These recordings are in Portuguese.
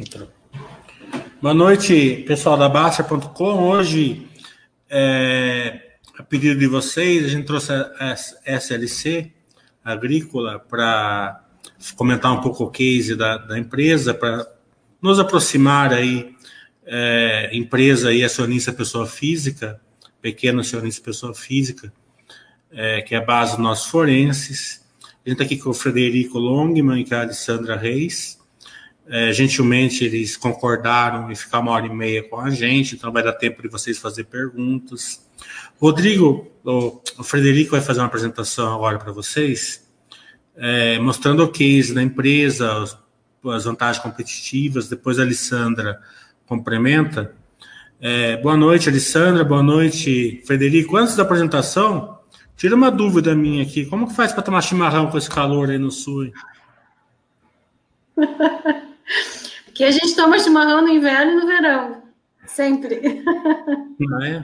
Entrou. Boa noite, pessoal da Baixa.com. Hoje, é, a pedido de vocês, a gente trouxe a SLC Agrícola para comentar um pouco o case da, da empresa, para nos aproximar aí, é, empresa e acionista pessoa física, pequeno acionista pessoa física, é, que é a base dos nossos forenses. A gente está aqui com o Frederico Longman e com a Alessandra Reis. É, gentilmente eles concordaram em ficar uma hora e meia com a gente, então vai dar tempo de vocês fazer perguntas. Rodrigo, o, Frederico vai fazer uma apresentação agora para vocês, é, mostrando o case da empresa, as, as, vantagens competitivas. Depois a Alessandra complementa. É, boa noite, Alessandra. Boa noite, Frederico. Antes da apresentação, tira uma dúvida minha aqui. Como que faz para tomar chimarrão com esse calor aí no sul? Porque a gente toma chimarrão no inverno e no verão. Sempre. Não é?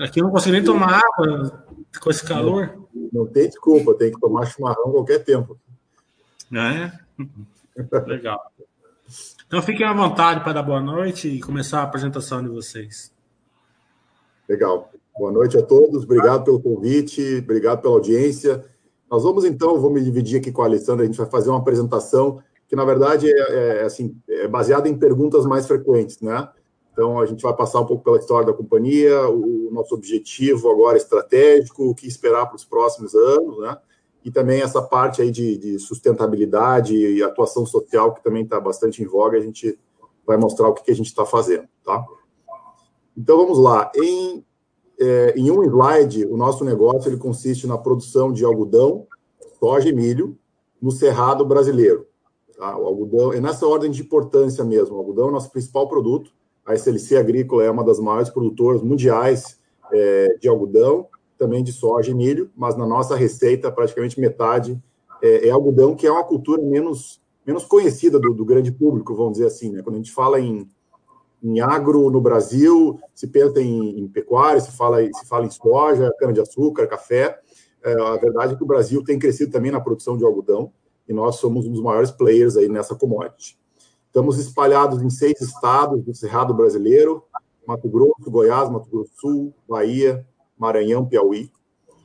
Aqui eu não consigo nem tomar água com esse calor. Não, não tem desculpa, tem que tomar chimarrão a qualquer tempo. É? Legal. Então fiquem à vontade para dar boa noite e começar a apresentação de vocês. Legal. Boa noite a todos, obrigado pelo convite, obrigado pela audiência. Nós vamos então, vou me dividir aqui com a Alessandra, a gente vai fazer uma apresentação que na verdade é, é assim, é baseada em perguntas mais frequentes, né? Então a gente vai passar um pouco pela história da companhia, o nosso objetivo agora estratégico, o que esperar para os próximos anos, né? E também essa parte aí de, de sustentabilidade e atuação social que também está bastante em voga, a gente vai mostrar o que, que a gente está fazendo, tá? Então vamos lá. Em, é, em um slide, o nosso negócio ele consiste na produção de algodão, soja e milho no cerrado brasileiro. Tá? O algodão é nessa ordem de importância mesmo. O algodão é o nosso principal produto. A SLC Agrícola é uma das maiores produtoras mundiais é, de algodão, também de soja e milho, mas na nossa receita, praticamente metade é, é algodão, que é uma cultura menos, menos conhecida do, do, grande público, vamos dizer assim. Né? Quando a gente fala em, em agro no Brasil, se pensa em, em pecuária, se fala, se fala em soja, cana-de-açúcar, café. É, a verdade é que o Brasil tem crescido também na produção de algodão e nós somos um dos maiores players aí nessa commodity. Estamos espalhados em seis estados do Cerrado Brasileiro, Mato Grosso, Goiás, Mato Grosso do Sul, Bahia, Maranhão, Piauí.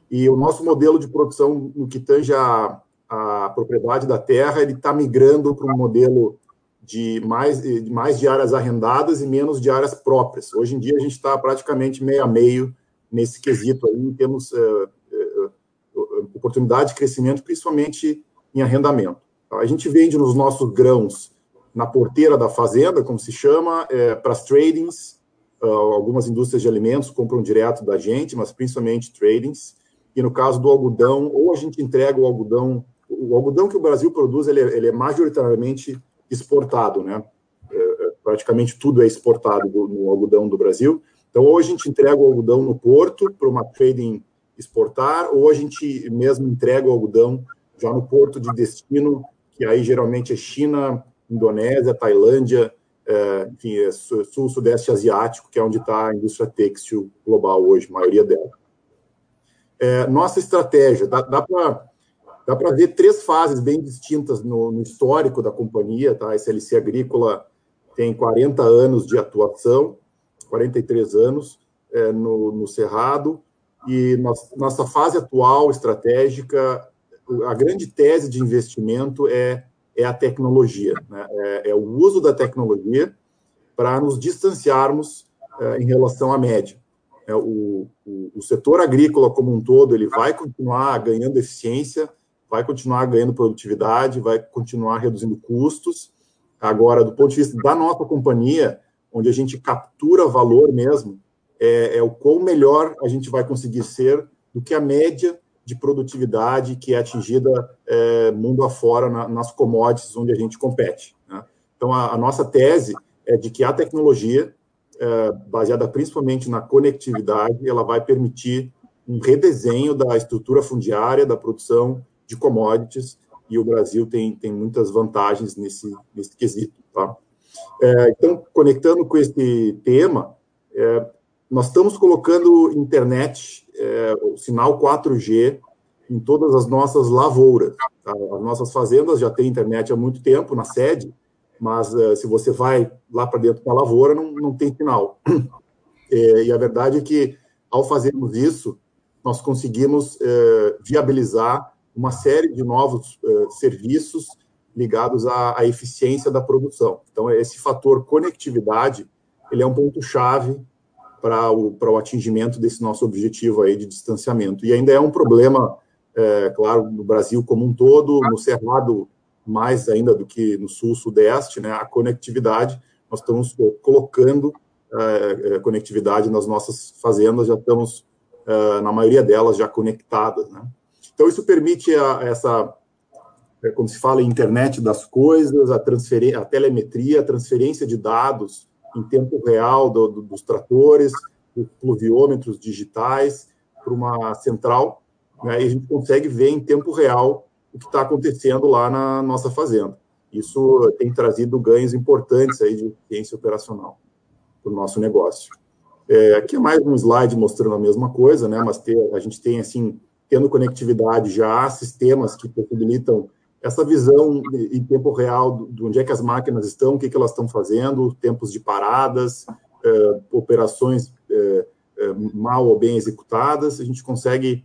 E o nosso modelo de produção, no que tange a, a propriedade da terra, ele está migrando para um modelo de mais, mais de áreas arrendadas e menos de áreas próprias. Hoje em dia, a gente está praticamente meio a meio nesse quesito aí, temos uh, uh, uh, oportunidade de crescimento, principalmente em arrendamento. A gente vende nos nossos grãos na porteira da fazenda, como se chama, é, para as tradings. Uh, algumas indústrias de alimentos compram direto da gente, mas principalmente tradings. E no caso do algodão, ou a gente entrega o algodão, o algodão que o Brasil produz, ele é, ele é majoritariamente exportado, né? É, é praticamente tudo é exportado do, no algodão do Brasil. Então, ou a gente entrega o algodão no porto para uma trading exportar, ou a gente mesmo entrega o algodão já no porto de destino, que aí geralmente é China, Indonésia, Tailândia, é, enfim, é sul, sudeste asiático, que é onde está a indústria têxtil global hoje, a maioria dela. É, nossa estratégia, dá, dá para ver três fases bem distintas no, no, histórico da companhia, tá? A SLC Agrícola tem 40 anos de atuação, 43 anos é, no, no Cerrado, e nós, nossa fase atual estratégica a grande tese de investimento é, é a tecnologia, né? é, é, o uso da tecnologia para nos distanciarmos é, em relação à média. É, o, o, o, setor agrícola como um todo ele vai continuar ganhando eficiência, vai continuar ganhando produtividade, vai continuar reduzindo custos. Agora, do ponto de vista da nossa companhia, onde a gente captura valor mesmo, é, é o quão melhor a gente vai conseguir ser do que a média de produtividade que é atingida é, mundo afora na, nas commodities onde a gente compete. Né? Então, a, a, nossa tese é de que a tecnologia, é, baseada principalmente na conectividade, ela vai permitir um redesenho da estrutura fundiária da produção de commodities e o Brasil tem, tem muitas vantagens nesse, nesse quesito. Tá? É, então, conectando com esse tema, é, nós estamos colocando internet, é, o sinal 4G, em todas as nossas lavouras. Tá? As nossas fazendas já têm internet há muito tempo na sede, mas uh, se você vai lá para dentro da lavoura, não, não tem sinal. É, e a verdade é que, ao fazermos isso, nós conseguimos uh, viabilizar uma série de novos uh, serviços ligados à, à, eficiência da produção. Então, esse fator conectividade, ele é um ponto-chave para o, o atingimento desse nosso objetivo aí de distanciamento. E ainda é um problema, é, claro, no Brasil como um todo, no Cerrado mais ainda do que no sul-sudeste, né, a conectividade, nós estamos colocando é, é, conectividade nas nossas fazendas, já estamos, é, na maioria delas, já conectadas. Né? Então, isso permite a, essa, é, como se fala, internet das coisas, a, transferência, a telemetria, a transferência de dados em tempo real do, do, dos tratores, dos pluviômetros digitais, para uma central, né, e a gente consegue ver em tempo real o que está acontecendo lá na nossa fazenda. Isso tem trazido ganhos importantes aí de eficiência operacional para o nosso negócio. É, aqui é mais um slide mostrando a mesma coisa, né? Mas ter, a gente tem assim, tendo conectividade já, sistemas que possibilitam essa visão em tempo real de onde é que as máquinas estão, o que, que elas estão fazendo, tempos de paradas, é, operações é, mal ou bem executadas, a gente consegue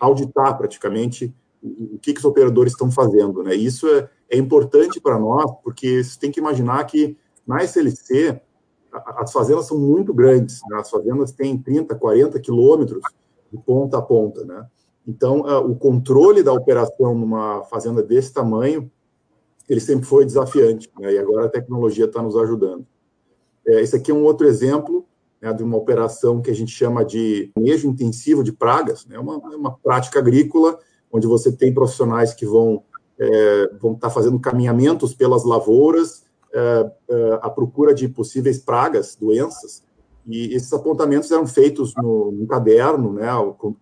auditar praticamente o que, que os operadores estão fazendo. Né? Isso é, é importante para nós, porque você tem que imaginar que na SLC as fazendas são muito grandes, né? as fazendas têm 30, 40 quilômetros de ponta a ponta. Né? Então, o controle da operação numa fazenda desse tamanho, ele sempre foi desafiante, né? e agora a tecnologia está nos ajudando. É, esse aqui é um outro exemplo né, de uma operação que a gente chama de manejo intensivo de pragas, né? uma, uma prática agrícola onde você tem profissionais que vão é, vão estar tá fazendo caminhamentos pelas lavouras é, é, à procura de possíveis pragas, doenças, e esses apontamentos eram feitos no, no caderno, né,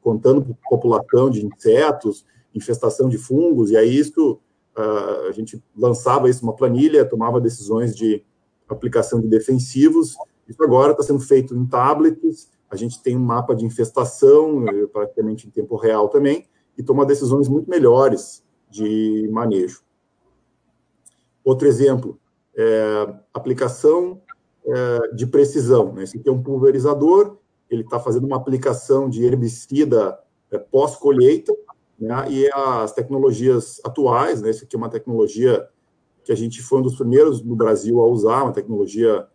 contando população de insetos, infestação de fungos, e aí isso uh, a gente lançava isso numa planilha, tomava decisões de aplicação de defensivos. Isso agora está sendo feito em tablets. A gente tem um mapa de infestação, eh, praticamente em tempo real também, e toma decisões muito melhores de manejo. Outro exemplo, é, aplicação é, de precisão. Né? Esse aqui é um pulverizador, ele está fazendo uma aplicação de herbicida é, pós-colheita, né? e as tecnologias atuais, né? esse aqui é uma tecnologia que a gente foi um dos primeiros no Brasil a usar, uma tecnologia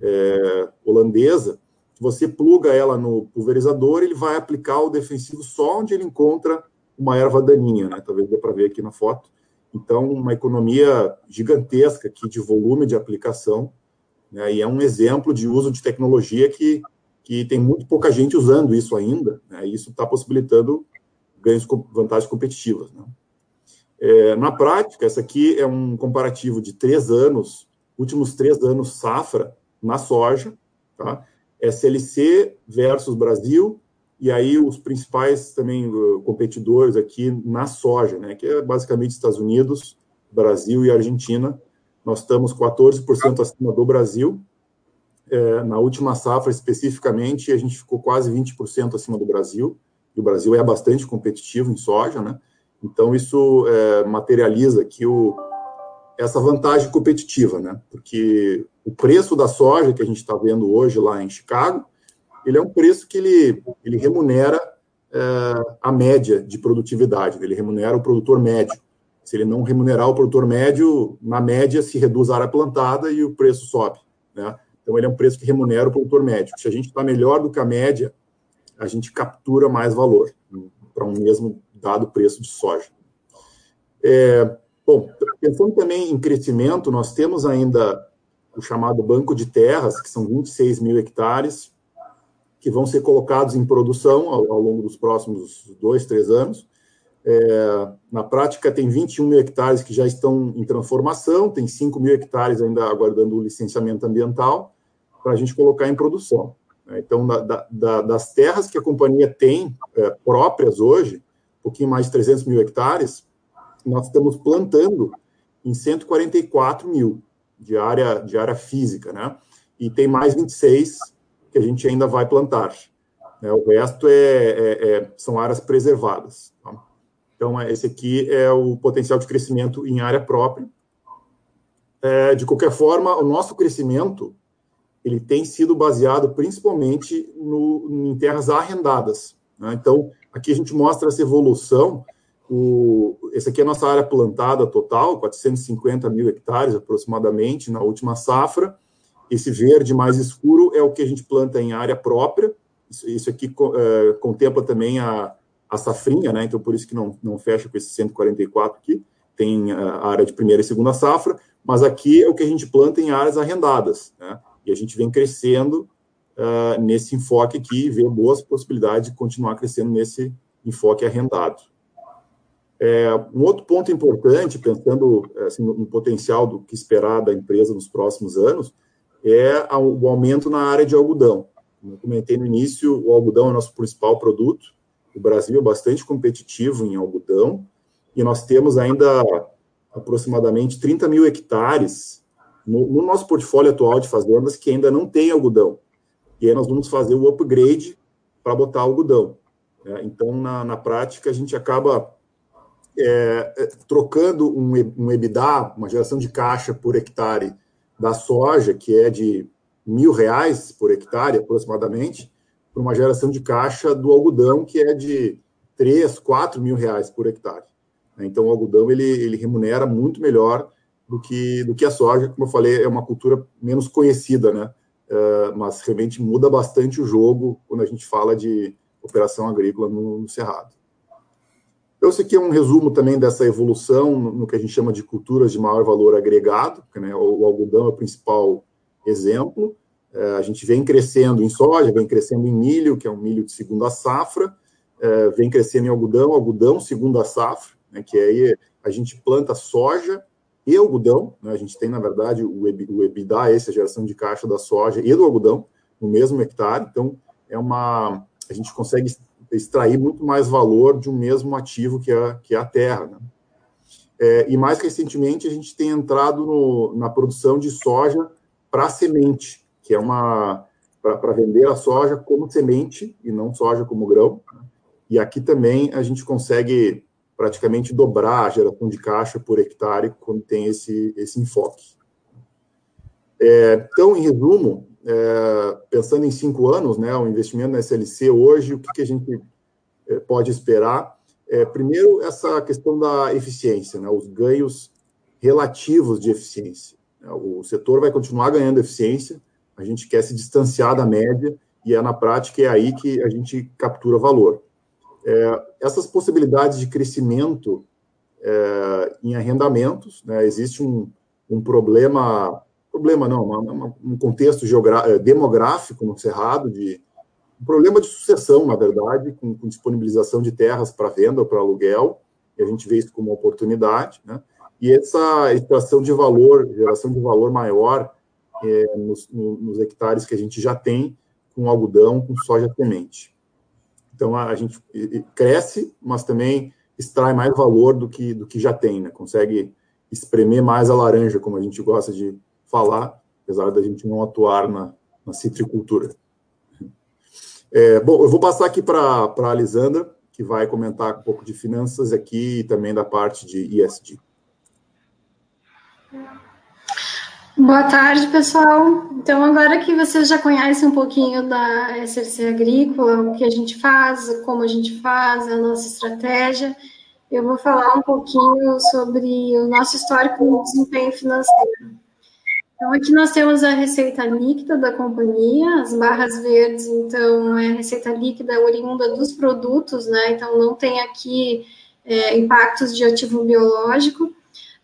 é, holandesa, você pluga ela no pulverizador, ele vai aplicar o defensivo só onde ele encontra uma erva daninha, né? Talvez dê para ver aqui na foto. Então, uma economia gigantesca aqui de volume de aplicação, né? e é um exemplo de uso de tecnologia que, que tem muito pouca gente usando isso ainda, né? e isso está possibilitando ganhos, vantagens competitivas. Né? É, na prática, essa aqui é um comparativo de três anos, últimos três anos safra na soja, tá? SLC versus Brasil, e aí os principais também uh, competidores aqui na soja, né, que é basicamente Estados Unidos, Brasil e Argentina. Nós estamos 14% acima do Brasil. É, na última safra, especificamente, a gente ficou quase 20% acima do Brasil. E o Brasil é bastante competitivo em soja, né? Então, isso é, materializa aqui o, essa vantagem competitiva, né? Porque o preço da soja que a gente está vendo hoje lá em Chicago ele é um preço que ele, ele remunera é, a média de produtividade, ele remunera o produtor médio. Se ele não remunerar o produtor médio, na média se reduz a área plantada e o preço sobe. Né? Então, ele é um preço que remunera o produtor médio. Se a gente está melhor do que a média, a gente captura mais valor para um mesmo dado preço de soja. É, bom, pensando também em crescimento, nós temos ainda o chamado banco de terras, que são 26 mil hectares, que vão ser colocados em produção ao, ao longo dos próximos dois, três anos. É, na prática, tem 21 mil hectares que já estão em transformação, tem 5 mil hectares ainda aguardando o licenciamento ambiental para a gente colocar em produção. Né? Então, da, da, das terras que a companhia tem é, próprias hoje, um pouquinho mais de 300 mil hectares, nós estamos plantando em 144 mil de área, de área física, né? E tem mais 26 que a gente ainda vai plantar. Né? O resto é, é, é, são áreas preservadas. Tá? Então, esse aqui é o potencial de crescimento em área própria. é, de qualquer forma, o nosso crescimento ele tem sido baseado principalmente no, em terras arrendadas. Né? Então, aqui a gente mostra essa evolução. O, esse aqui é a nossa área plantada total, 450 mil hectares aproximadamente na última safra. Esse verde mais escuro é o que a gente planta em área própria. Isso, isso aqui é, contempla também a, a safrinha, né? então por isso que não, não fecha com esse 144 aqui. Tem a área de primeira e segunda safra, mas aqui é o que a gente planta em áreas arrendadas. Né? E a gente vem crescendo uh, nesse enfoque aqui e vê boas possibilidades de continuar crescendo nesse enfoque arrendado. É, um outro ponto importante, pensando assim, no potencial do que esperar da empresa nos próximos anos, é o aumento na área de algodão. Como eu comentei no início, o algodão é o nosso principal produto. O Brasil é bastante competitivo em algodão e nós temos ainda aproximadamente 30 mil hectares no, no, nosso portfólio atual de fazendas que ainda não tem algodão. E aí nós vamos fazer o upgrade para botar algodão. Né? Então, na, na prática, a gente acaba é, é trocando um, um EBITDA, uma geração de caixa por hectare da soja, que é de mil reais por hectare aproximadamente, para uma geração de caixa do algodão, que é de três, quatro mil reais por hectare. Então, o algodão ele, ele remunera muito melhor do que, do que a soja. Como eu falei, é uma cultura menos conhecida, né? Uh, mas realmente muda bastante o jogo quando a gente fala de operação agrícola no, no Cerrado. Então, esse aqui é um resumo também dessa evolução no, no que a gente chama de culturas de maior valor agregado, né? o, o, algodão é o principal exemplo. Uh, a gente vem crescendo em soja, vem crescendo em milho, que é um milho de segunda safra, uh, vem crescendo em algodão, algodão segunda safra, né? que aí a gente planta soja e algodão. Né? A gente tem, na verdade, o, EBITDA, essa geração de caixa da soja e do algodão no mesmo hectare. Então, é uma, a gente consegue extrair muito mais valor de um mesmo ativo que é, que é a terra. Né? É, e mais recentemente, a gente tem entrado no, na produção de soja para semente, que é uma para vender a soja como semente e não soja como grão. Né? E aqui também a gente consegue praticamente dobrar a geração de caixa por hectare quando tem esse, esse enfoque. É, então, em resumo, é, pensando em cinco anos, né, o investimento na SLC hoje, o que, que a gente é, pode esperar? É, primeiro, essa questão da eficiência, né, os ganhos relativos de eficiência. O setor vai continuar ganhando eficiência, a gente quer se distanciar da média, e é na prática é aí que a gente captura valor. É, essas possibilidades de crescimento é, em arrendamentos, né, existe um, um problema, problema não, uma, uma, um contexto é, demográfico no Cerrado, de, um problema de sucessão, na verdade, com, com disponibilização de terras para venda ou para aluguel, e a gente vê isso como uma oportunidade, né, e essa extração de valor, geração de valor maior é, nos, nos hectares que a gente já tem com algodão, com soja semente. Então a gente cresce, mas também extrai mais valor do que, do que já tem, né? Consegue espremer mais a laranja, como a gente gosta de falar, apesar da gente não atuar na, na citricultura. É, bom, eu vou passar aqui para a Alisandra, que vai comentar um pouco de finanças aqui e também da parte de ESG. Boa tarde, pessoal. Então, agora que vocês já conhecem um pouquinho da SLC Agrícola, o que a gente faz, como a gente faz, a nossa estratégia, eu vou falar um pouquinho sobre o nosso histórico no desempenho financeiro. Então, aqui nós temos a receita líquida da companhia, as barras verdes, então, é a receita líquida oriunda dos produtos, né? Então, não tem aqui é, impactos de ativo biológico.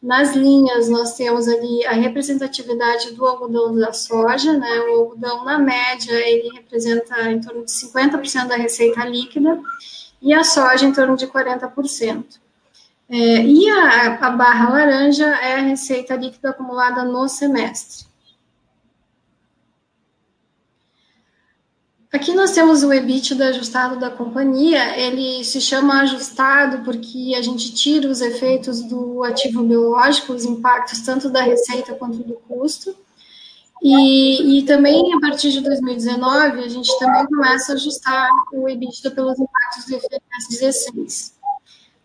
Nas linhas, nós temos ali a representatividade do algodão da soja, né? O algodão, na média, ele representa em torno de 50% da receita líquida e a soja em torno de 40%. É, e a, a barra laranja é a receita líquida acumulada no semestre. Aqui nós temos o EBITDA ajustado da companhia, ele se chama ajustado porque a gente tira os efeitos do ativo biológico, os impactos tanto da receita quanto do custo. E, e também, a partir de 2019, a gente também começa a ajustar o EBITDA pelos impactos do IFRS 16.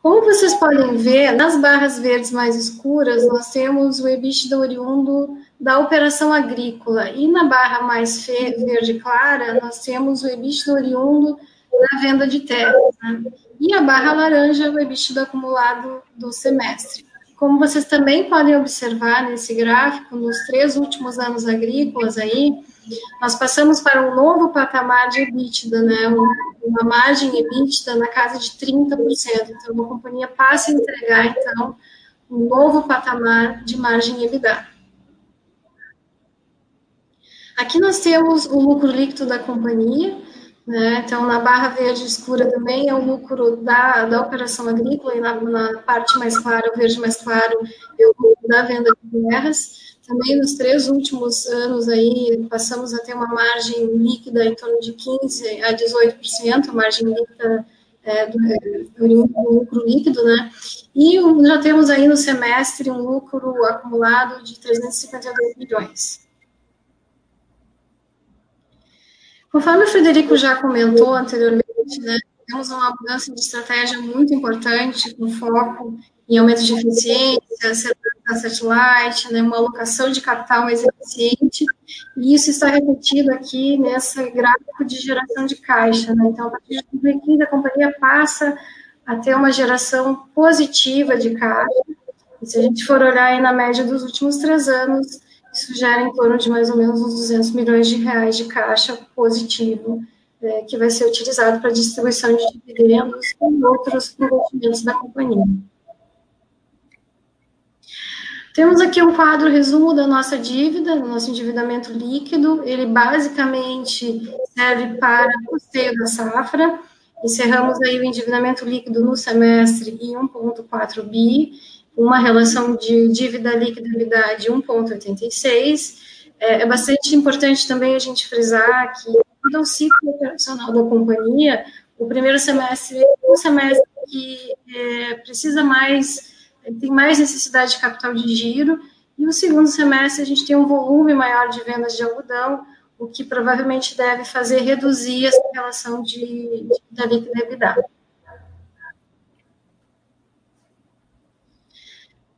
Como vocês podem ver, nas barras verdes mais escuras, nós temos o EBITDA oriundo da operação agrícola, e na barra mais verde clara, nós temos o EBITDA oriundo da venda de terras, né? e a barra laranja, o EBITDA acumulado do semestre. Como vocês também podem observar nesse gráfico, nos três últimos anos agrícolas aí, nós passamos para um novo patamar de EBITDA, né? Uma margem EBITDA na casa de 30%. Então, a companhia passa a entregar, então, um novo patamar de margem EBITDA. Aqui nós temos o lucro líquido da companhia, né? Então, na barra verde escura também é o lucro da, da operação agrícola, e na, na parte mais clara, o verde mais claro, é o lucro da venda de terras. Também nos três últimos anos aí passamos a ter uma margem líquida em torno de 15 a 18%, a margem líquida é, do, do, do, lucro líquido, né? E já temos aí no semestre um lucro acumulado de 352 milhões. Conforme o Frederico já comentou anteriormente, né, temos uma mudança de estratégia muito importante, com foco em aumento de eficiência, segurança satellite, né, uma alocação de capital mais eficiente, e isso está repetido aqui nesse gráfico de geração de caixa. Né? Então, a partir de 2015, a companhia passa a ter uma geração positiva de caixa, e se a gente for olhar aí na média dos últimos três anos, isso gera em torno de mais ou menos uns 200 milhões de reais de caixa positivo, é, que vai ser utilizado para distribuição de dividendos e outros investimentos da companhia. Temos aqui um quadro resumo da nossa dívida, do nosso endividamento líquido. Ele basicamente serve para custeio da safra. Encerramos aí o endividamento líquido no semestre em 1,4 bi, uma relação de dívida líquida de 1,86. É, é bastante importante também a gente frisar que, no o ciclo operacional da companhia, o primeiro semestre é um semestre que é, precisa mais tem mais necessidade de capital de giro, e o segundo semestre a gente tem um volume maior de vendas de algodão, o que provavelmente deve fazer reduzir essa relação de, de da líquida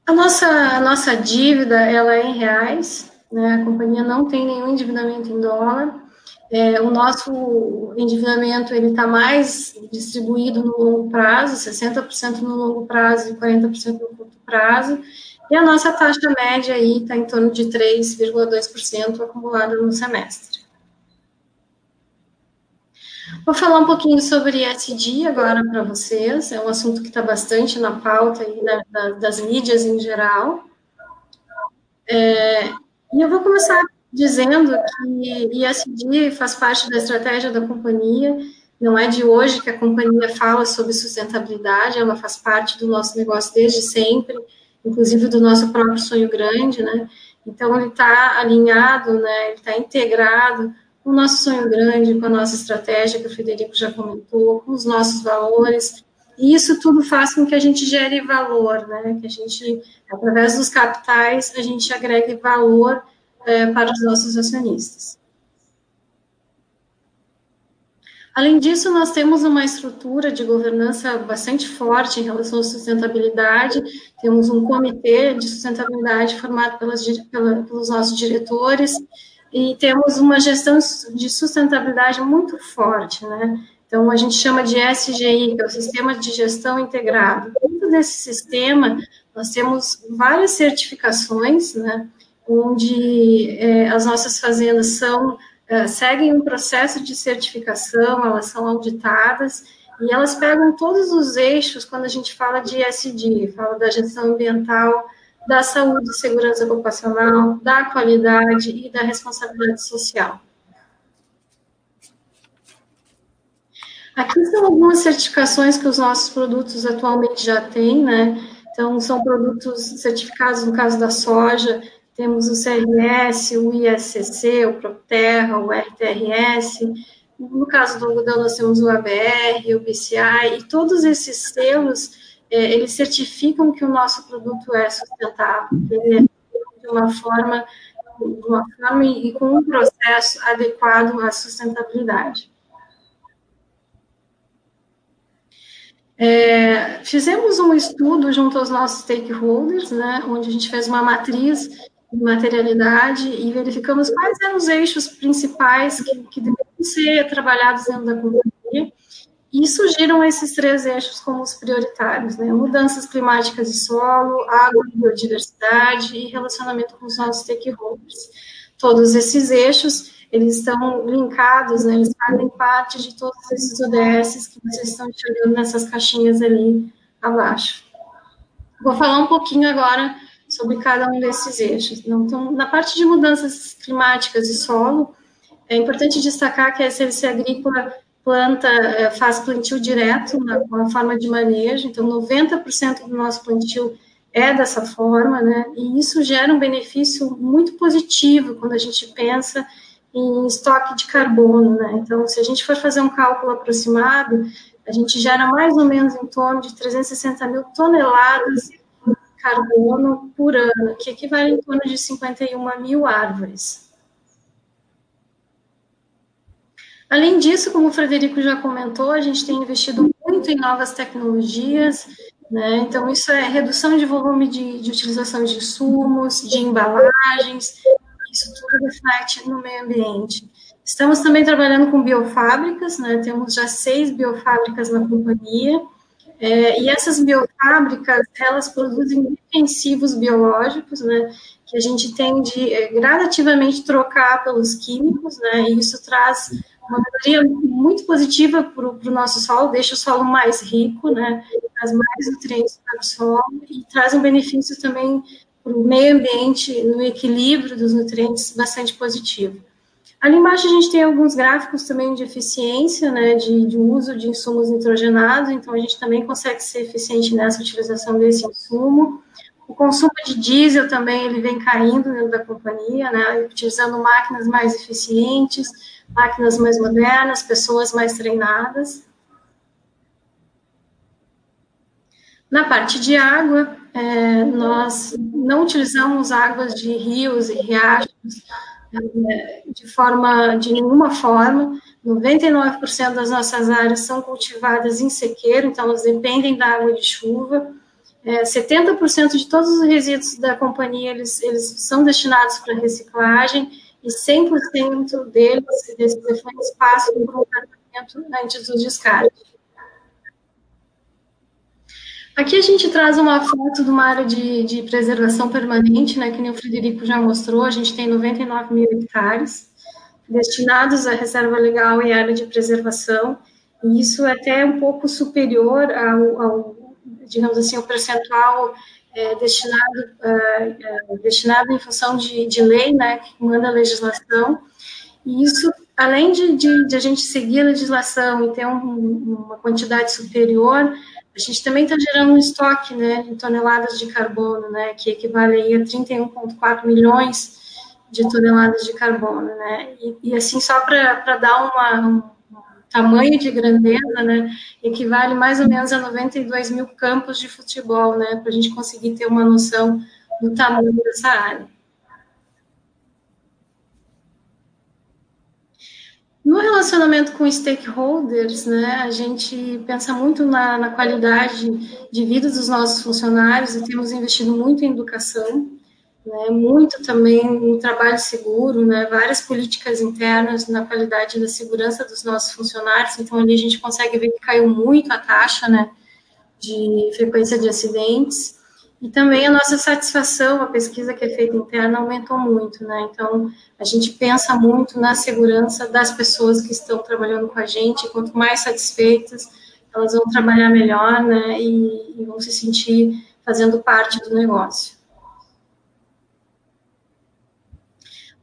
A nossa, a nossa dívida, ela é em reais, né? a companhia não tem nenhum endividamento em dólar, é, o nosso endividamento ele está mais distribuído no longo prazo, 60% no longo prazo e 40% no curto prazo, e a nossa taxa média aí está em torno de 3,2% acumulada no semestre. Vou falar um pouquinho sobre ESG agora para vocês, é um assunto que está bastante na pauta aí na, das mídias em geral. É, e eu vou começar dizendo que ISD faz parte da estratégia da companhia. Não é de hoje que a companhia fala sobre sustentabilidade, ela faz parte do nosso negócio desde sempre, inclusive do nosso próprio sonho grande, né? Então, ele está alinhado, né? Ele está integrado o nosso sonho grande, com a nossa estratégia, que o Frederico já comentou, com os nossos valores. E isso tudo faz com que a gente gere valor, né? Que a gente, através dos capitais, a gente agregue valor é, para os nossos acionistas. Além disso, nós temos uma estrutura de governança bastante forte em relação à sustentabilidade. Temos um comitê de sustentabilidade formado pelas, pela, pelos nossos diretores e temos uma gestão de sustentabilidade muito forte, né? Então, a gente chama de SGI, que é o Sistema de Gestão Integrado. Dentro desse sistema, nós temos várias certificações, né? onde é, as nossas fazendas são é, seguem um processo de certificação, elas são auditadas e elas pegam todos os eixos quando a gente fala de ESG, fala da gestão ambiental, da saúde e segurança ocupacional, da qualidade e da responsabilidade social. Aqui são algumas certificações que os nossos produtos atualmente já têm, né? Então, são produtos certificados, no caso da soja, temos o CRS, o ISCC, o Proterra, o RTRS. No caso do algodão, nós temos o ABR, o BCI, e todos esses selos, é, eles certificam que o nosso produto é sustentável, ele é de uma forma, de uma forma e com um processo adequado à sustentabilidade. É, fizemos um estudo junto aos nossos stakeholders, né, onde a gente fez uma matriz de materialidade e verificamos quais eram os eixos principais que, que deveriam ser trabalhados dentro da companhia e surgiram esses três eixos como os prioritários, né? Mudanças climáticas de solo, água e biodiversidade e relacionamento com os nossos stakeholders. Todos esses eixos, eles estão linkados, né? Eles fazem parte de todos esses ODS que vocês estão enxergando nessas caixinhas ali abaixo. Vou falar um pouquinho agora sobre cada um desses eixos. Então, na parte de mudanças climáticas e solo, é importante destacar que a SLC agrícola planta, é, faz plantio direto na, com a forma de manejo, então 90% do nosso plantio é dessa forma, né? E isso gera um benefício muito positivo quando a gente pensa em estoque de carbono, né? Então, se a gente for fazer um cálculo aproximado, a gente gera mais ou menos em torno de 360 mil toneladas de carbono por ano, que equivale em torno de 51 mil árvores. Além disso, como o Frederico já comentou, a gente tem investido muito em novas tecnologias, né? Então, isso é redução de volume de, de utilização de insumos, de embalagens, isso tudo reflete no meio ambiente. Estamos também trabalhando com biofábricas, né? temos já seis biofábricas na companhia, é, e essas biofábricas, elas produzem defensivos biológicos, né, que a gente tem de é, gradativamente trocar pelos químicos, né, e isso traz uma melhoria muito positiva para o nosso solo, deixa o solo mais rico, né, traz mais nutrientes para o solo e traz um benefício também para o meio ambiente, no equilíbrio dos nutrientes, bastante positivo. Ali embaixo a gente tem alguns gráficos também de eficiência, né, de, de uso de insumos nitrogenados, então a gente também consegue ser eficiente nessa utilização desse insumo. O consumo de diesel também ele vem caindo dentro da companhia, né, utilizando máquinas mais eficientes, máquinas mais modernas, pessoas mais treinadas. Na parte de água, é, nós não utilizamos águas de rios e riachos é, de forma, de nenhuma forma. 99% das nossas áreas são cultivadas em sequeiro, então elas dependem da água de chuva. É, 70% de todos os resíduos da companhia, eles, eles são destinados para reciclagem, e 100% deles, desses efluentes, passam por um tratamento antes do descarte. Aqui a gente traz uma foto de uma área de, de preservação permanente, né, que nem o Frederico já mostrou, a gente tem 99 mil hectares destinados à reserva legal e área de preservação, e isso é até um pouco superior ao, ao digamos assim, o percentual é, destinado, é, é, destinado em função de, de lei, né, que manda a legislação, e isso, além de, de, de a gente seguir a legislação e ter um, uma quantidade superior, a gente também está gerando um estoque, né, em toneladas de carbono, né, que equivale a 31,4 milhões de toneladas de carbono, né, e, e assim, só para dar uma, tamanho de grandeza, né, equivale mais ou menos a 92 mil campos de futebol, né, para a gente conseguir ter uma noção do tamanho dessa área. No relacionamento com stakeholders, né, a gente pensa muito na, na qualidade de vida dos nossos funcionários e temos investido muito em educação, né, muito também no trabalho seguro, né, várias políticas internas na qualidade da segurança dos nossos funcionários, então ali a gente consegue ver que caiu muito a taxa, né, de frequência de acidentes, e também a nossa satisfação, a pesquisa que é feita interna aumentou muito, né, então a gente pensa muito na segurança das pessoas que estão trabalhando com a gente, quanto mais satisfeitas, elas vão trabalhar melhor, né, e, e vão se sentir fazendo parte do negócio.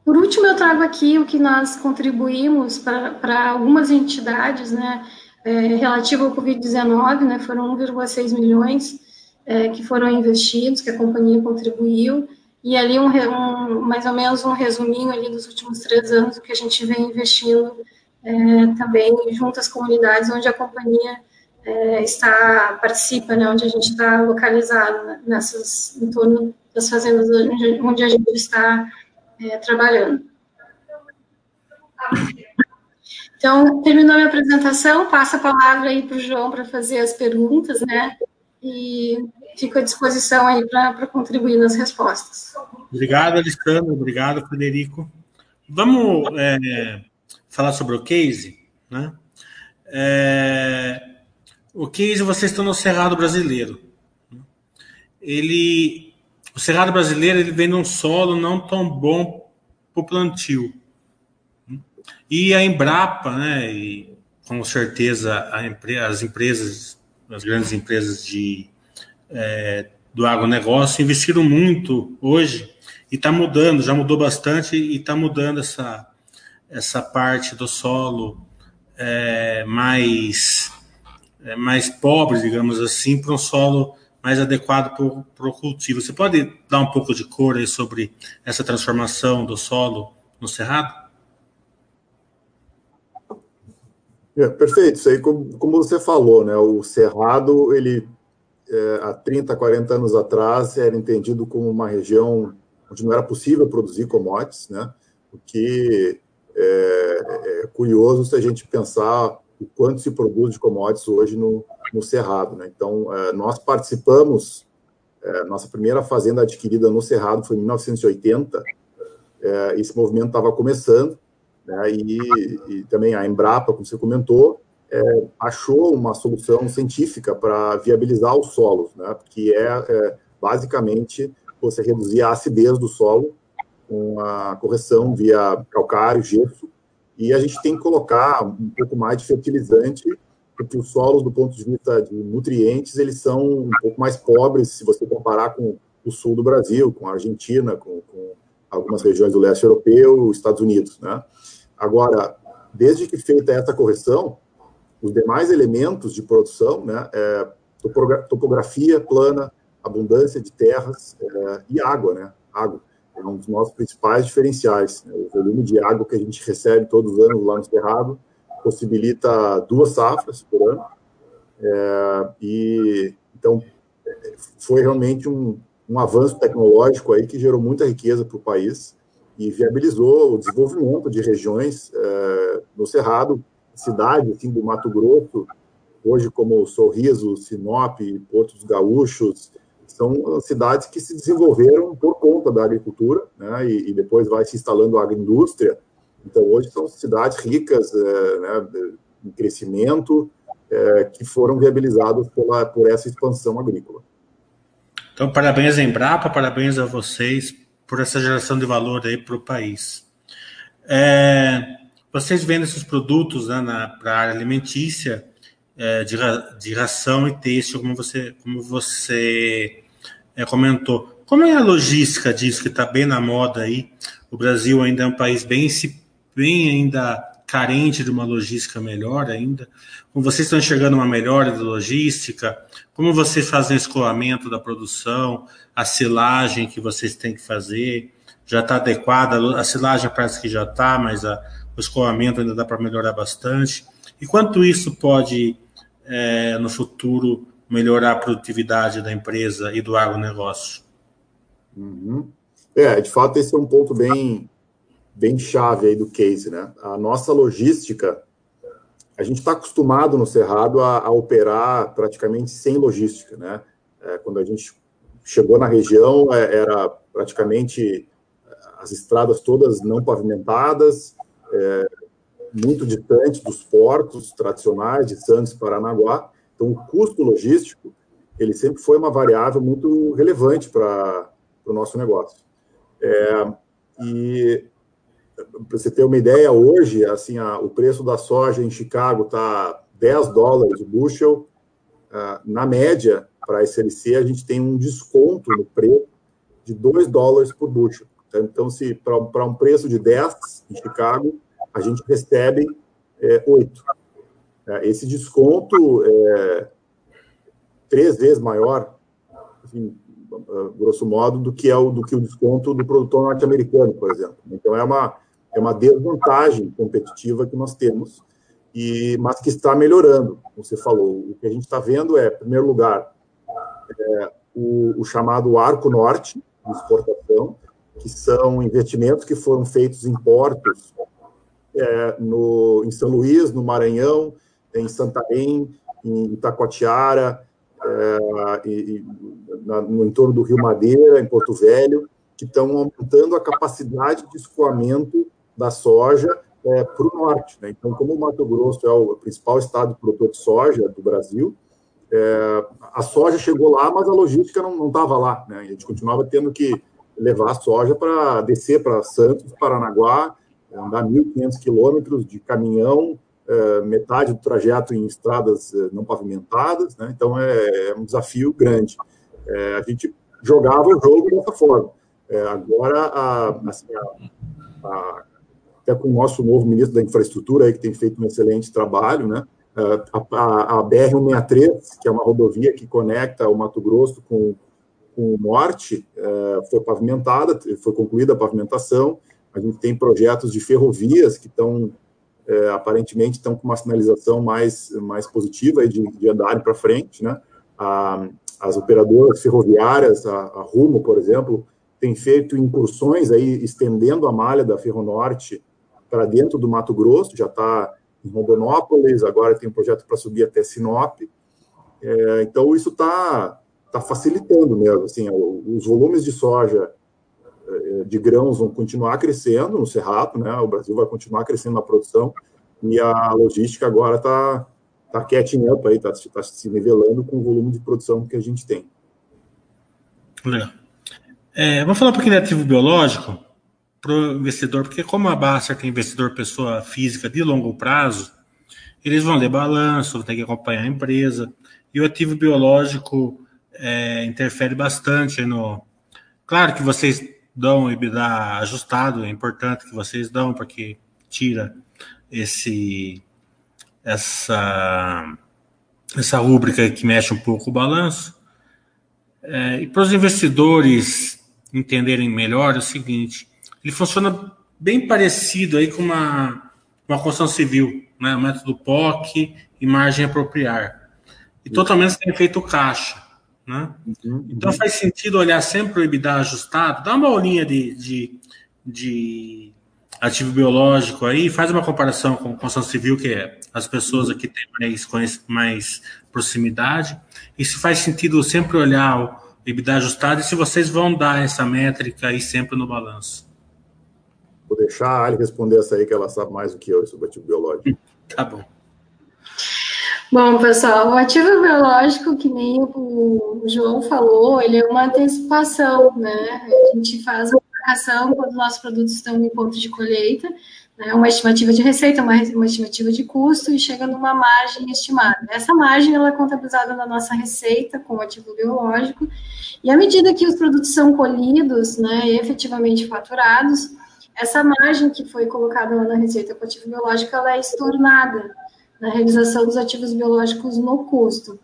Por último, eu trago aqui o que nós contribuímos para algumas entidades, né, é, relativo ao Covid-19, né, foram 1,6 milhões é, que foram investidos, que a companhia contribuiu, e ali um, um, mais ou menos um resuminho ali dos últimos três anos, o que a gente vem investindo é, também junto às comunidades onde a companhia é, está, participa, né, onde a gente está localizado, né, nessas, em torno das fazendas onde, onde a gente está é, trabalhando. Então, terminou minha apresentação, passo a palavra aí para o João para fazer as perguntas, né? E fico à disposição aí para contribuir nas respostas. Obrigado, Alessandro. Obrigado, Frederico. Vamos é, falar sobre o case, né? É, o case, vocês estão no Cerrado Brasileiro. Ele, o Cerrado Brasileiro, ele vem de um solo não tão bom para o plantio. E a Embrapa, né, e com certeza a, as empresas, as grandes empresas de, é, do agronegócio investiram muito hoje e está mudando, já mudou bastante e está mudando essa, essa parte do solo é, mais, é, mais pobre, digamos assim, para um solo mais adequado para o cultivo. Você pode dar um pouco de cor aí sobre essa transformação do solo no Cerrado? É, perfeito, isso aí, como, como, você falou, né, o Cerrado, ele, é, há 30, 40 anos atrás, era entendido como uma região onde não era possível produzir commodities, né, o que é, é curioso se a gente pensar o quanto se produz de commodities hoje no, no Cerrado. Né? Então, é, nós participamos, é, nossa primeira fazenda adquirida no Cerrado foi em 1980, é, esse movimento estava começando, né? E, e, também a Embrapa, como você comentou, achou uma solução científica para viabilizar os solos, né? que é, é, basicamente você reduzir a acidez do solo com a correção via calcário, gesso, e a gente tem que colocar um pouco mais de fertilizante, porque os solos, do ponto de vista de nutrientes, eles são um pouco mais pobres se você comparar com o sul do Brasil, com a Argentina, com, com algumas regiões do leste europeu, Estados Unidos, né? Agora, desde que feita essa correção, os demais elementos de produção, né, é, topografia plana, abundância de terras é, e água, né, água é um dos nossos principais diferenciais. Né, o volume de água que a gente recebe todos os anos lá no Cerrado possibilita duas safras por ano. É, e então foi realmente um, um avanço tecnológico aí que gerou muita riqueza para o país e viabilizou o desenvolvimento de regiões é, no Cerrado, cidades assim, do Mato Grosso, hoje como Sorriso, Sinop, Porto dos Gaúchos, são cidades que se desenvolveram por conta da agricultura, né, e, e depois vai se instalando a agroindústria. Então, hoje são cidades ricas é, né, em crescimento, é, que foram viabilizadas pela, por essa expansão agrícola. Então, parabéns à Embrapa, parabéns a vocês por essa geração de valor aí para o país. É, vocês vendem esses produtos né, para a área alimentícia, é, de, de ração e têxtil, como você, como você é, comentou. Como é a logística disso, que está bem na moda aí? O Brasil ainda é um país bem, bem ainda carente de uma logística melhor ainda. Como vocês estão enxergando uma melhora da logística? Como vocês fazem o escoamento da produção? A silagem que vocês têm que fazer? Já está adequada? A silagem parece que já está, mas a, o escoamento ainda dá para melhorar bastante. E quanto isso pode, é, no futuro, melhorar a produtividade da empresa e do agronegócio? Uhum. É, de fato, esse é um ponto bem, bem chave aí do case, né? A nossa logística a gente está acostumado no Cerrado a, a, operar praticamente sem logística, né? É, quando a gente chegou na região, é, era praticamente as estradas todas não pavimentadas, é, muito distante dos portos tradicionais de Santos e Paranaguá. Então, o custo logístico ele sempre foi uma variável muito relevante para o nosso negócio. É, e para você ter uma ideia, hoje, assim, a, o preço da soja em Chicago está 10 dólares o bushel. Uh, na média, para a SLC, a gente tem um desconto no preço de 2 dólares por bushel. Então, se para um preço de 10 em Chicago, a gente recebe é, 8. É, esse desconto é três vezes maior, assim, grosso modo, do que é o, do que o desconto do produtor norte-americano, por exemplo. Então, é uma, é uma desvantagem competitiva que nós temos, e, mas que está melhorando, como você falou. O que a gente está vendo é, em primeiro lugar, é, o, o, chamado Arco Norte de exportação, que são investimentos que foram feitos em portos é, no, em São Luís, no Maranhão, em Santarém, em Itacoatiara, é, e, e na, no entorno do Rio Madeira, em Porto Velho, que estão aumentando a capacidade de escoamento da soja é, para o norte. Né? Então, como o Mato Grosso é o principal estado produtor de soja do Brasil, é, a soja chegou lá, mas a logística não estava lá. Né? A gente continuava tendo que levar a soja para descer para Santos, Paranaguá, andar 1.500 quilômetros de caminhão, é, metade do trajeto em estradas é, não pavimentadas. Né? Então, é, é, um desafio grande. É, a gente jogava o jogo dessa forma. É, agora, a, assim, a, a, até com o nosso novo ministro da Infraestrutura, aí, que tem feito um excelente trabalho, né? a, a BR-163, que é uma rodovia que conecta o Mato Grosso com, com o norte, é, foi pavimentada, foi concluída a pavimentação. A gente tem projetos de ferrovias que estão, é, aparentemente, estão com uma sinalização mais, mais positiva de, de andarem para frente. Né? A, as operadoras ferroviárias, a, a Rumo, por exemplo, tem feito incursões aí, estendendo a malha da Ferronorte para dentro do Mato Grosso, já está em Rondonópolis, agora tem um projeto para subir até Sinop. É, então, isso está tá facilitando mesmo. Assim, os volumes de soja é, de grãos vão continuar crescendo no Cerrado, né? o Brasil vai continuar crescendo na produção, e a logística agora está tá catching up, está tá se nivelando com o volume de produção que a gente tem. Legal. É, vamos falar um pouquinho de ativo biológico para o investidor, porque como a Baster tem investidor pessoa física de longo prazo, eles vão ler balanço, vão ter que acompanhar a empresa, e o ativo biológico é, interfere bastante no... Claro que vocês dão o EBITDA ajustado, é importante que vocês dão, porque tira esse essa essa rúbrica que mexe um pouco o balanço. É, e para os investidores entenderem melhor é o seguinte: ele funciona bem parecido aí com uma, uma construção civil, né? O método POC e margem apropriar. E totalmente tem efeito caixa. Né? Uhum, então faz sentido olhar sempre o EBITDA ajustado, dá uma olhinha de, de, de ativo biológico aí, faz uma comparação com construção civil, que é as pessoas aqui têm mais, mais proximidade, e se faz sentido sempre olhar o EBITDA ajustado e se vocês vão dar essa métrica aí sempre no balanço. Vou deixar a Ali responder essa aí, que ela sabe mais do que eu sobre ativo biológico. tá bom. Bom, pessoal, o ativo biológico, que nem o João falou, ele é uma antecipação, né? A gente faz uma marcação quando os nossos produtos estão em ponto de colheita, né? uma estimativa de receita, uma, uma estimativa de custo e chega numa margem estimada. Essa margem ela é contabilizada na nossa receita com o ativo biológico, e à medida que os produtos são colhidos, né, e efetivamente faturados, essa margem que foi colocada lá na receita ativo biológico, ela é estornada na realização dos ativos biológicos no custo.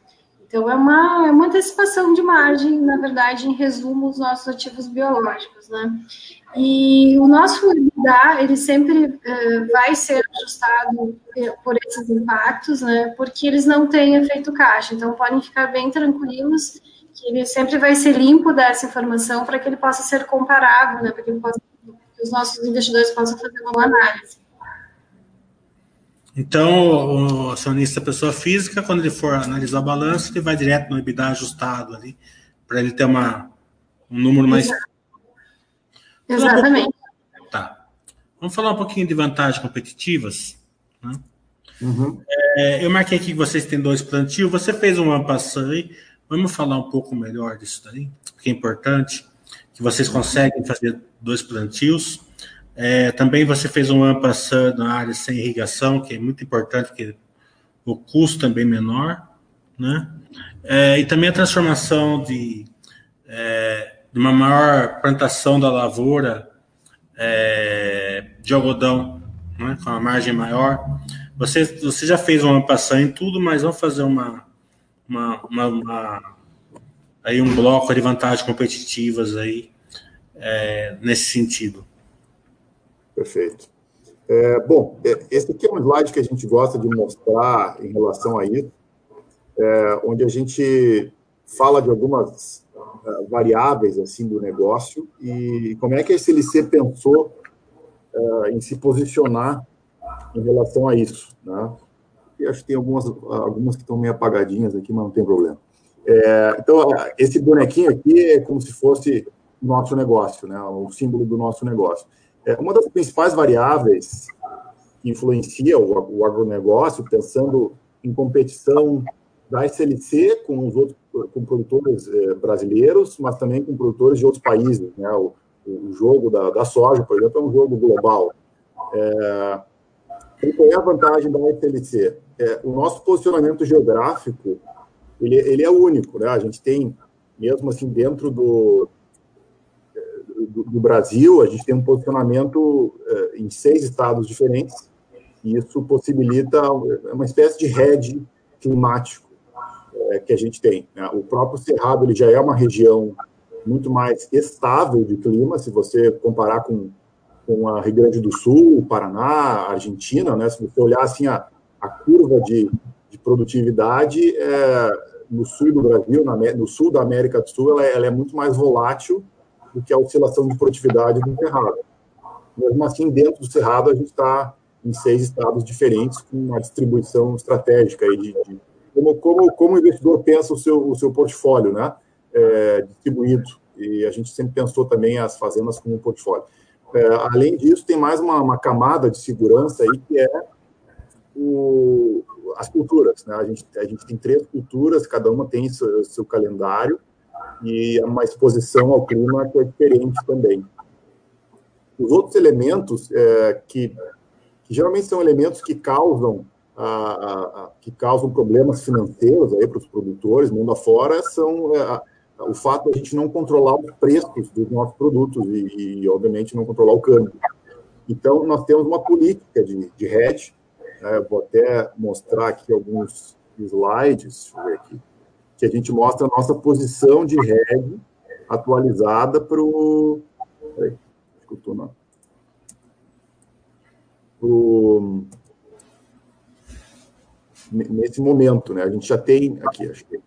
Então, é uma, é uma antecipação de margem, na verdade, em resumo, os nossos ativos biológicos, né? E o nosso EBITDA, ele sempre eh, vai ser ajustado por esses impactos, né? Porque eles não têm efeito caixa. Então, podem ficar bem tranquilos que ele sempre vai ser limpo dessa informação para que ele possa ser comparável, né? Para que ele possa os nossos investidores possam fazer uma boa análise. Então, o acionista pessoa física, quando ele for analisar o balanço, ele vai direto no EBITDA ajustado ali, para ele ter uma, um número mais. Exatamente. Um tá. Vamos falar um pouquinho de vantagens competitivas. Né? Uhum. É, eu marquei aqui que vocês têm dois plantios. Você fez uma passagem aí. Vamos falar um pouco melhor disso daí, porque é importante que vocês conseguem fazer dois plantios. É, também você fez um ampassando na área sem irrigação, que é muito importante, porque o custo também é menor, né? É, e também a transformação de, é, de, uma maior plantação da lavoura é, de algodão, né? com a margem maior. Você, você já fez uma ampassão em tudo, mas vamos fazer uma, uma, uma, uma aí um bloco de vantagens competitivas aí é, nesse sentido. Perfeito. É, bom, é, esse aqui é um slide que a gente gosta de mostrar em relação a isso, é, onde a gente fala de algumas uh, variáveis assim do negócio e como é que a SLC pensou uh, em se posicionar em relação a isso. Né? E acho que tem algumas, algumas que estão meio apagadinhas aqui, mas não tem problema. É, então, esse bonequinho aqui é como se fosse nosso negócio, né? o símbolo do nosso negócio. É, uma das principais variáveis que influencia o, o agronegócio, pensando em competição da SLC com os outros com produtores eh, brasileiros, mas também com produtores de outros países. Né? O, o jogo da, da, soja, por exemplo, é um jogo global. É, qual é a vantagem da SLC? É, o nosso posicionamento geográfico ele, ele é único. Né? A gente tem, mesmo assim, dentro do, do, Brasil, a gente tem um posicionamento eh, em seis estados diferentes, e isso possibilita uma espécie de rede climático é, que a gente tem. Né? O próprio Cerrado ele já é uma região muito mais estável de clima, se você comparar com, com a Rio Grande do Sul, Paraná, Argentina, né? se você olhar assim a, a curva de, de produtividade é, no sul do Brasil, na, no sul da América do Sul, ela é, ela é muito mais volátil do que a oscilação de produtividade do Cerrado. Mesmo assim, dentro do Cerrado, a gente está em seis estados diferentes, com uma distribuição estratégica aí de, de como, como, como o investidor pensa o seu, o seu portfólio, né? É, distribuído. E a gente sempre pensou também as fazendas como um portfólio. É, além disso, tem mais uma, uma, camada de segurança aí que é o, as culturas. Né? A, gente, a gente tem três culturas, cada uma tem seu, seu calendário e é uma exposição ao clima que é diferente também. Os outros elementos é, que, que geralmente são elementos que causam a, a, que causam problemas financeiros aí para os produtores mundo afora são é, o fato de a gente não controlar os preços dos nossos produtos e, e, obviamente, não controlar o câmbio. Então, nós temos uma política de, de hedge, né, vou até mostrar aqui alguns slides, deixa eu ver aqui, que a gente mostra a nossa posição de hedge atualizada para o... Peraí, escutou, não. Pro, nesse momento, né? A gente já tem aqui, acho que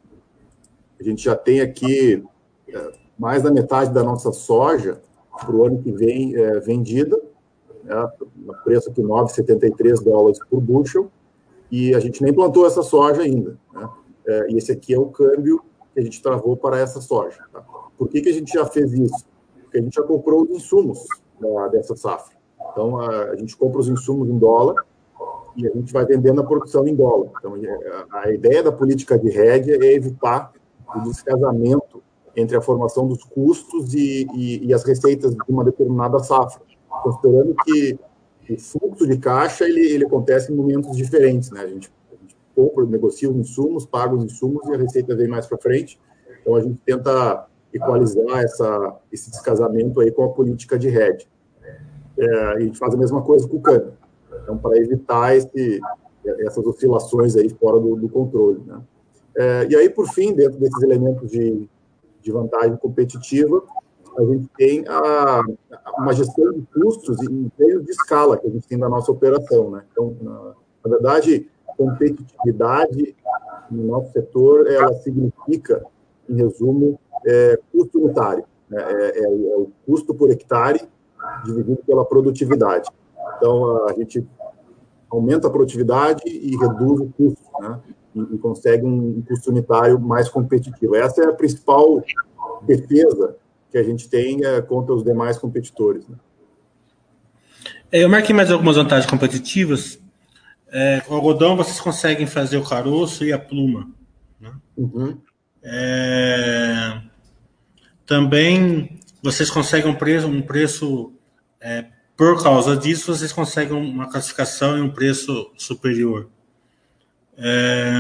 a gente já tem aqui é, mais da metade da nossa soja para o ano que vem é, vendida, né, no preço de 9,73 dólares por bushel, e a gente nem plantou essa soja ainda. Né? É, e esse aqui é o câmbio que a gente travou para essa soja. Tá? Por que, que a gente já fez isso? Porque a gente já comprou os insumos né, dessa safra. Então, a, a gente compra os insumos em dólar, e a gente vai vendendo a produção em dólar. Então, é, a ideia da política de hedge é evitar o descasamento entre a formação dos custos e, e, e as receitas de uma determinada safra, considerando que o fluxo de caixa ele, ele acontece em momentos diferentes, né? A a gente compra, negocia os insumos, paga os insumos e a receita vem mais para frente. Então a gente tenta equalizar essa, esse descasamento aí com a política de hedge. É, a gente faz a mesma coisa com o câmbio. Então, para evitar esse, essas oscilações aí fora do, do controle. Né? É, e aí, por fim, dentro desses elementos de, de vantagem competitiva, a gente tem a, uma gestão de custos e ganhos de escala que a gente tem na nossa operação. Né? Então, na, na verdade, competitividade no nosso setor, ela significa, em resumo, é, custo unitário. Né? É, é, é, o custo por hectare dividido pela produtividade. Então, a gente aumenta a produtividade e reduz o custo, né? E, e consegue um, custo unitário mais competitivo. Essa é a principal defesa que a gente tem é, contra os demais competidores. Né? É, eu marquei mais algumas vantagens competitivas. É, com o algodão, vocês conseguem fazer o caroço e a pluma. Né? Uhum. É, também vocês conseguem um preço, um preço é, por causa disso, vocês conseguem uma classificação e um preço superior. É...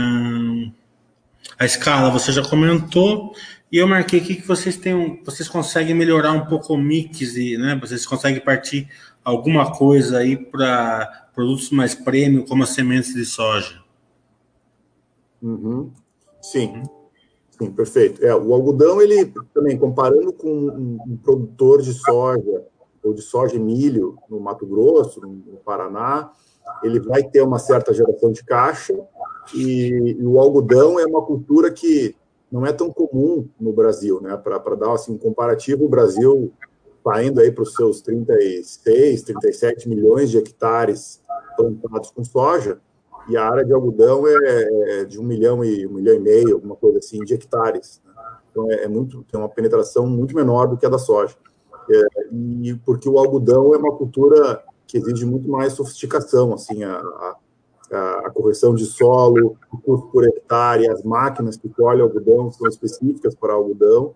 A escala você já comentou e eu marquei aqui que vocês têm, vocês conseguem melhorar um pouco o mix e, né, vocês conseguem partir alguma coisa aí para produtos mais premium, como as sementes de soja. Uhum. Sim, sim, perfeito. É, o algodão ele também comparando com um, um produtor de soja ou de soja e milho no Mato Grosso, no Paraná, ele vai ter uma certa geração de caixa e, e o algodão é uma cultura que não é tão comum no Brasil, né? Para dar assim, um comparativo, o Brasil está indo aí para os seus 36, 37 milhões de hectares plantados com soja, e a área de algodão é, é de um milhão e um milhão e meio, alguma coisa assim, de hectares. Né? Então é, é, muito, tem uma penetração muito menor do que a da soja. É, e porque o algodão é uma cultura que exige muito mais sofisticação, assim, a, a, a correção de solo, o custo por hectare, as máquinas que colhem algodão são específicas para algodão.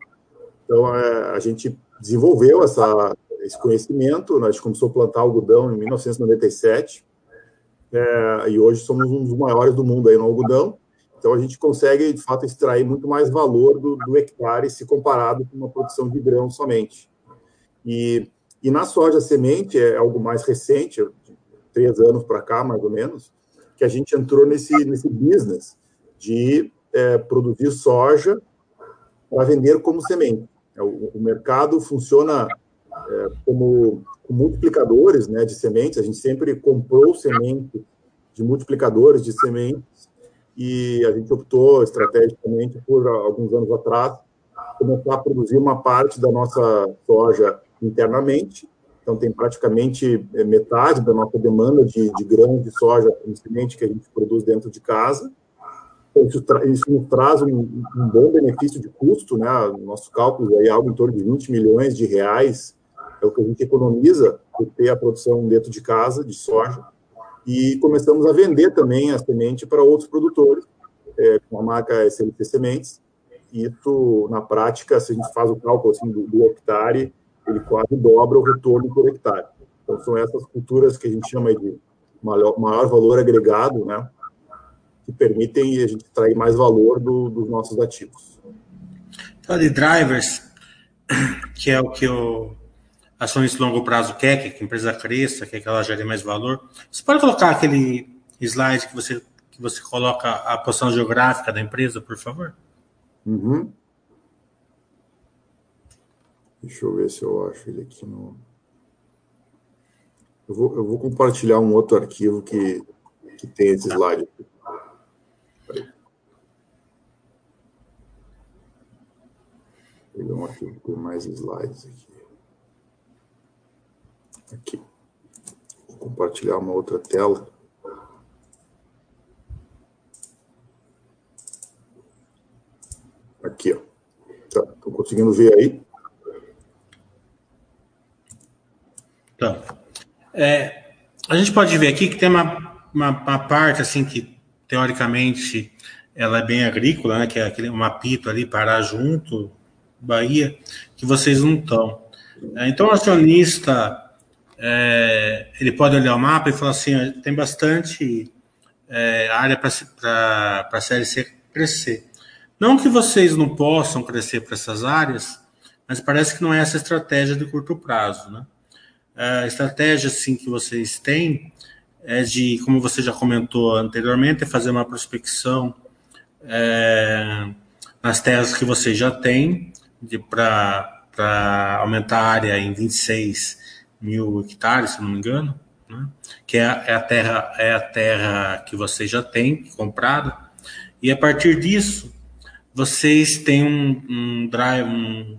Então é, a gente desenvolveu essa, esse conhecimento, a gente começou a plantar algodão em 1997 é, e hoje somos um dos maiores do mundo aí no algodão. Então a gente consegue, de fato, extrair muito mais valor do, do hectare se comparado com uma produção de grão somente. E, e na soja semente é algo mais recente, três anos para cá, mais ou menos, que a gente entrou nesse, nesse business de é, produzir soja para vender como semente. É, o, o mercado funciona é, como com multiplicadores né, de sementes. A gente sempre comprou semente de multiplicadores de sementes e a gente optou estrategicamente por alguns anos atrás começar a produzir uma parte da nossa soja internamente. Então tem praticamente é, metade da nossa demanda de, de grãos de soja em semente que a gente produz dentro de casa. Isso, isso nos traz um, um, bom benefício de custo, né? Nosso cálculo é algo em torno de 20 milhões de reais é o que a gente economiza por ter a produção dentro de casa de soja. E começamos a vender também a semente para outros produtores, é, com a marca SLC Sementes. Isso, na prática, se a gente faz o cálculo assim, do, do hectare, ele quase dobra o retorno por hectare. Então, são essas culturas que a gente chama de maior, maior valor agregado, né? Que permitem a gente extrair mais valor do, dos nossos ativos. Então, de drivers, que é o que eu ações de longo prazo quer que a empresa cresça, quer que ela gere mais valor. Você pode colocar aquele slide que você, que você coloca a posição geográfica da empresa, por favor? Uhum. Deixa eu ver se eu acho ele aqui no. Eu vou, eu vou compartilhar um outro arquivo que, que tem esse slide. Vou um arquivo com mais slides aqui. Aqui. Vou compartilhar uma outra tela. Aqui, ó. Tá, conseguindo ver aí? Tá. É, a gente pode ver aqui que tem uma, uma, uma, parte assim que teoricamente ela é bem agrícola, né? Que é aquele um apito ali, parar junto, Bahia, que vocês não estão. É, então, o acionista é, ele pode olhar o mapa e falar assim: tem bastante é, área para a CLC crescer. Não que vocês não possam crescer para essas áreas, mas parece que não é essa estratégia de curto prazo. Né? A estratégia sim, que vocês têm é de, como você já comentou anteriormente, é fazer uma prospecção é, nas terras que vocês já têm para aumentar a área em 26 mil hectares, se não me engano, né? que é, é, a terra é a terra que vocês já têm comprada e a partir disso vocês têm um, um drive, um,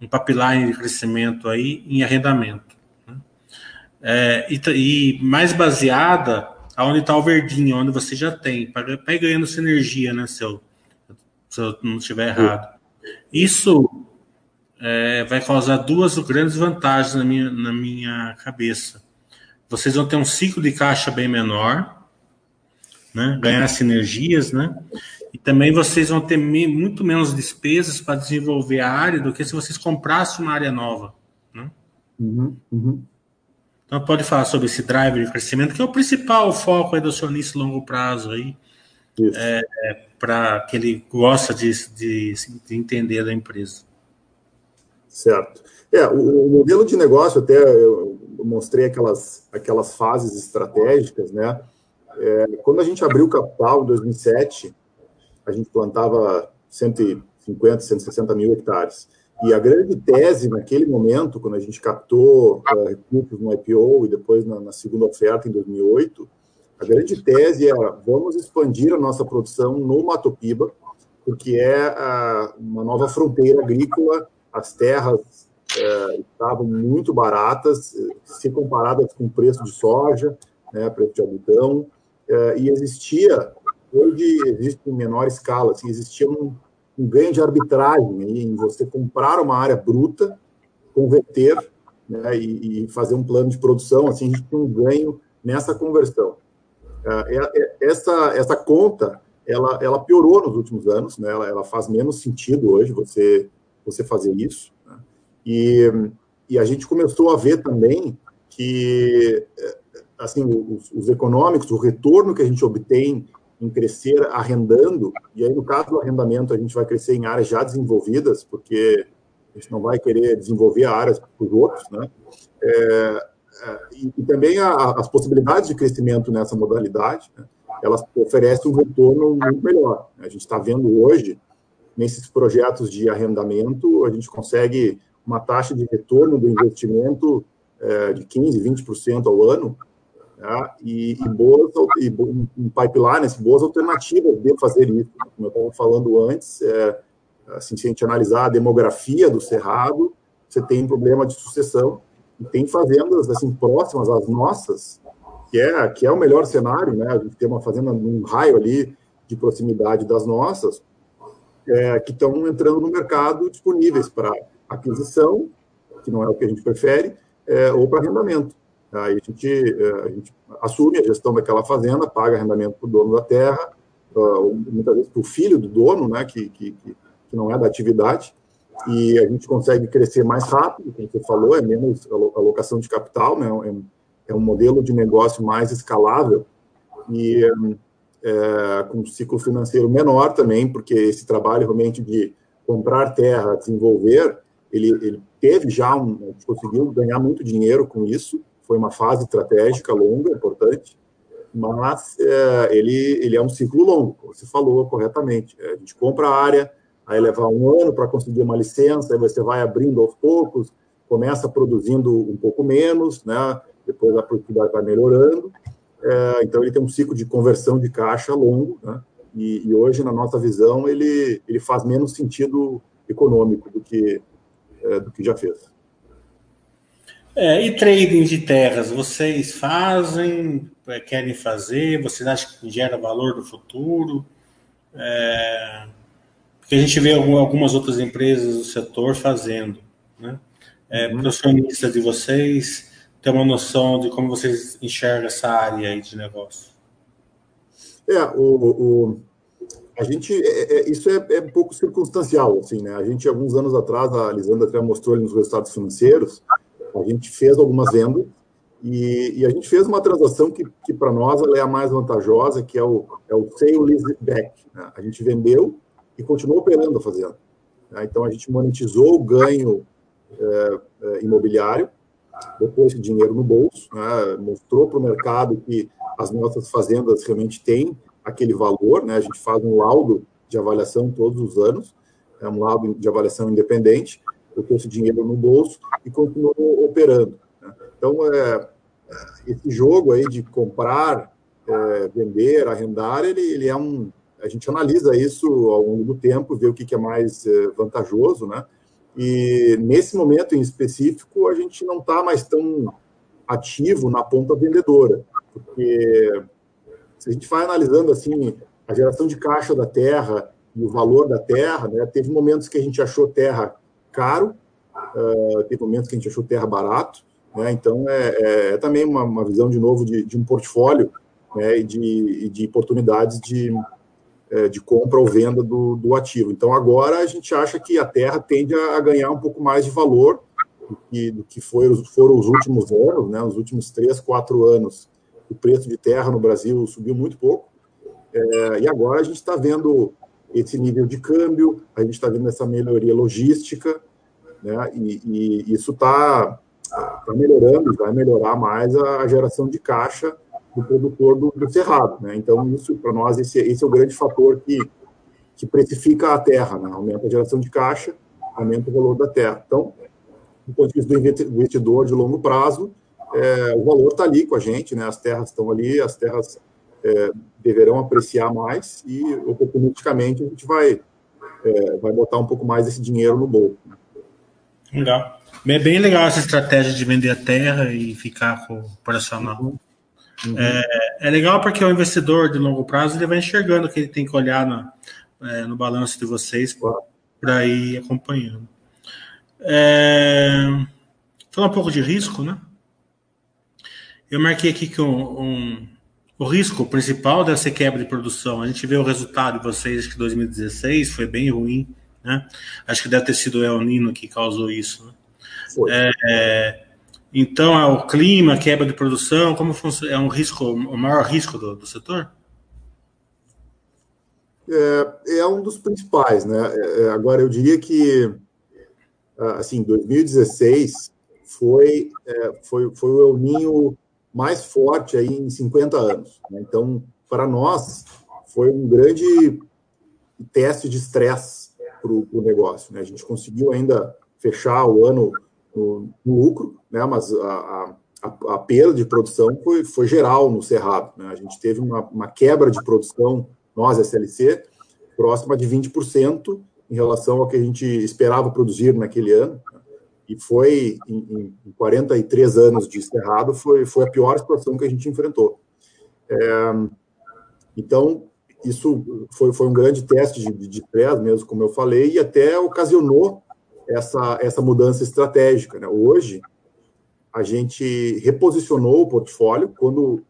um pipeline de crescimento aí em arrendamento. Né? É, e, e, mais baseada aonde está o verdinho, onde você já tem, para ganhando sinergia, né, se se eu não estiver errado. Isso é, vai causar duas grandes vantagens na minha, na minha cabeça. Vocês vão ter um ciclo de caixa bem menor, né? ganhar sinergias, né? E também vocês vão ter me, muito menos despesas para desenvolver a área do que se vocês comprassem uma área nova. Né? Uhum, uhum. Então pode falar sobre esse driver de crescimento, que é o principal foco aí do acionista longo prazo aí, é, é para que ele gosta de, de, de entender da empresa. Certo. É, o, o, modelo de negócio, até eu mostrei aquelas, aquelas fases estratégicas, né? É, quando a gente abriu o capital em 2007, a gente plantava 150, 160 mil hectares. E a grande tese naquele momento, quando a gente captou uh, recursos no IPO e depois na, na, segunda oferta em 2008, a grande tese era vamos expandir a nossa produção no Mato Piba, porque é uh, uma nova fronteira agrícola as terras é, estavam muito baratas, se comparadas com o preço de soja, né, preço de algodão, é, e existia, hoje existe em menor escala, assim, existia um, um ganho de arbitragem aí, em você comprar uma área bruta, converter né, e, e, fazer um plano de produção, assim, a gente um ganho nessa conversão. É, é, essa, essa conta, ela, ela piorou nos últimos anos, né, ela, ela faz menos sentido hoje você, você fazer isso, né, e, e a gente começou a ver também que assim, os, os, econômicos, o retorno que a gente obtém em crescer arrendando, e aí no caso do arrendamento a gente vai crescer em áreas já desenvolvidas, porque a gente não vai querer desenvolver áreas para os outros, né? É, é, e, e, também a, as possibilidades de crescimento nessa modalidade, né? elas oferecem um retorno muito melhor. A gente está vendo hoje, nesses projetos de arrendamento, a gente consegue uma taxa de retorno do investimento é, de 15%, 20% ao ano, né? e, e, boas, e um pipeline, assim, boas alternativas de fazer isso. Como eu estava falando antes, é, assim, se a gente analisar a demografia do Cerrado, você tem um problema de sucessão, e tem fazendas assim, próximas às nossas, que é, que é o melhor cenário, né? A gente tem uma fazenda num raio ali de proximidade das nossas, é, que estão entrando no mercado disponíveis para aquisição, que não é o que a gente prefere, é, ou para arrendamento. Aí a gente, é, a gente assume a gestão daquela fazenda, paga arrendamento para o dono da terra, muitas vezes para o filho do dono, né, que, que, que não é da atividade, e a gente consegue crescer mais rápido, como você falou, é menos alocação de capital, né, é, é um modelo de negócio mais escalável e é, com ciclo financeiro menor também, porque esse trabalho realmente de comprar terra, desenvolver, ele, ele teve já um, conseguiu ganhar muito dinheiro com isso, foi uma fase estratégica longa, importante, mas é, ele, ele é um ciclo longo, como você falou corretamente. É, a gente compra a área, aí leva um ano para conseguir uma licença, aí você vai abrindo aos poucos, começa produzindo um pouco menos, né? depois a produtividade vai melhorando. É, então, ele tem um ciclo de conversão de caixa longo, né? e, e, hoje, na nossa visão, ele, ele faz menos sentido econômico do que, é, do que já fez. É, e trading de terras, vocês fazem, é, querem fazer? Vocês acham que gera valor no futuro? É, porque a gente vê algumas outras empresas do setor fazendo. Né? É, uhum. Profissionista de vocês, tem uma noção de como vocês enxergam essa área aí de negócio? É, o, o a gente, é, é, isso é, é, um pouco circunstancial, assim, né? A gente, alguns anos atrás, a Lisandra até mostrou ali nos resultados financeiros, a gente fez algumas vendas e, e a gente fez uma transação que, que para nós é a mais vantajosa, que é o, é o sale lease back. Né? A gente vendeu e continuou operando a fazenda. Né? Então a gente monetizou o ganho é, é, imobiliário, botou esse dinheiro no bolso, né? mostrou para o mercado que as nossas fazendas realmente têm aquele valor, né? A gente faz um laudo de avaliação todos os anos, é um laudo de avaliação independente, botou esse dinheiro no bolso e continuou operando. Então, é, esse jogo aí de comprar, vender, arrendar, ele, ele é um. A gente analisa isso ao longo do tempo, vê o que, é mais é, vantajoso, né? E nesse momento em específico, a gente não está mais tão ativo na ponta vendedora, porque se a gente vai analisando assim a geração de caixa da terra e o valor da terra, né, teve momentos que a gente achou terra caro, uh, teve momentos que a gente achou terra barato, né? Então é, é, é também uma, uma, visão de novo de, de um portfólio né? e, de, de oportunidades de, de compra ou venda do, do, ativo. Então agora a gente acha que a terra tende a, ganhar um pouco mais de valor do que, do que foi, foram os últimos anos, né? Os últimos três, quatro anos, o preço de terra no Brasil subiu muito pouco. É, e agora a gente está vendo esse nível de câmbio, a gente está vendo essa melhoria logística, né? E, e isso está tá melhorando, vai melhorar mais a geração de caixa do produtor do, do cerrado, né? Então isso para nós esse, esse é o grande fator que que precifica a terra, né? Aumenta a geração de caixa, aumenta o valor da terra. Então, do ponto de vista do investidor de longo prazo, é, o valor está ali com a gente, né? As terras estão ali, as terras é, deverão apreciar mais e oportunisticamente a gente vai é, vai botar um pouco mais esse dinheiro no bolso. Legal. É bem legal essa estratégia de vender a terra e ficar com o operacional. Uhum. É, é, legal porque o investidor de longo prazo ele vai enxergando que ele tem que olhar na, é, no balanço de vocês para ir acompanhando. É, falar um pouco de risco, né? Eu marquei aqui que um, um, o risco principal deve ser quebra de produção. A gente vê o resultado de vocês que 2016 foi bem ruim, né? Acho que deve ter sido o El Nino que causou isso. Né? É, é, então, é o clima, quebra de produção, como funciona, é um risco, o maior risco do, do setor? É, é, um dos principais, né? É, é agora, eu diria que, assim, 2016 foi, é, foi, foi o El Ninho mais forte aí em 50 anos. Né? Então, para nós, foi um grande teste de estresse para o negócio. Né? A gente conseguiu ainda fechar o ano no, lucro, né? mas a, a, a, perda de produção foi, foi geral no Cerrado. Né? A gente teve uma, uma quebra de produção, nós, SLC, próxima de 20% em relação ao que a gente esperava produzir naquele ano. E foi, em, em 43 anos de Cerrado, foi, foi a pior situação que a gente enfrentou. É, então, isso foi, foi um grande teste de, de estresse, mesmo como eu falei, e até ocasionou essa, essa mudança estratégica. Né? Hoje, a gente reposicionou o portfólio quando,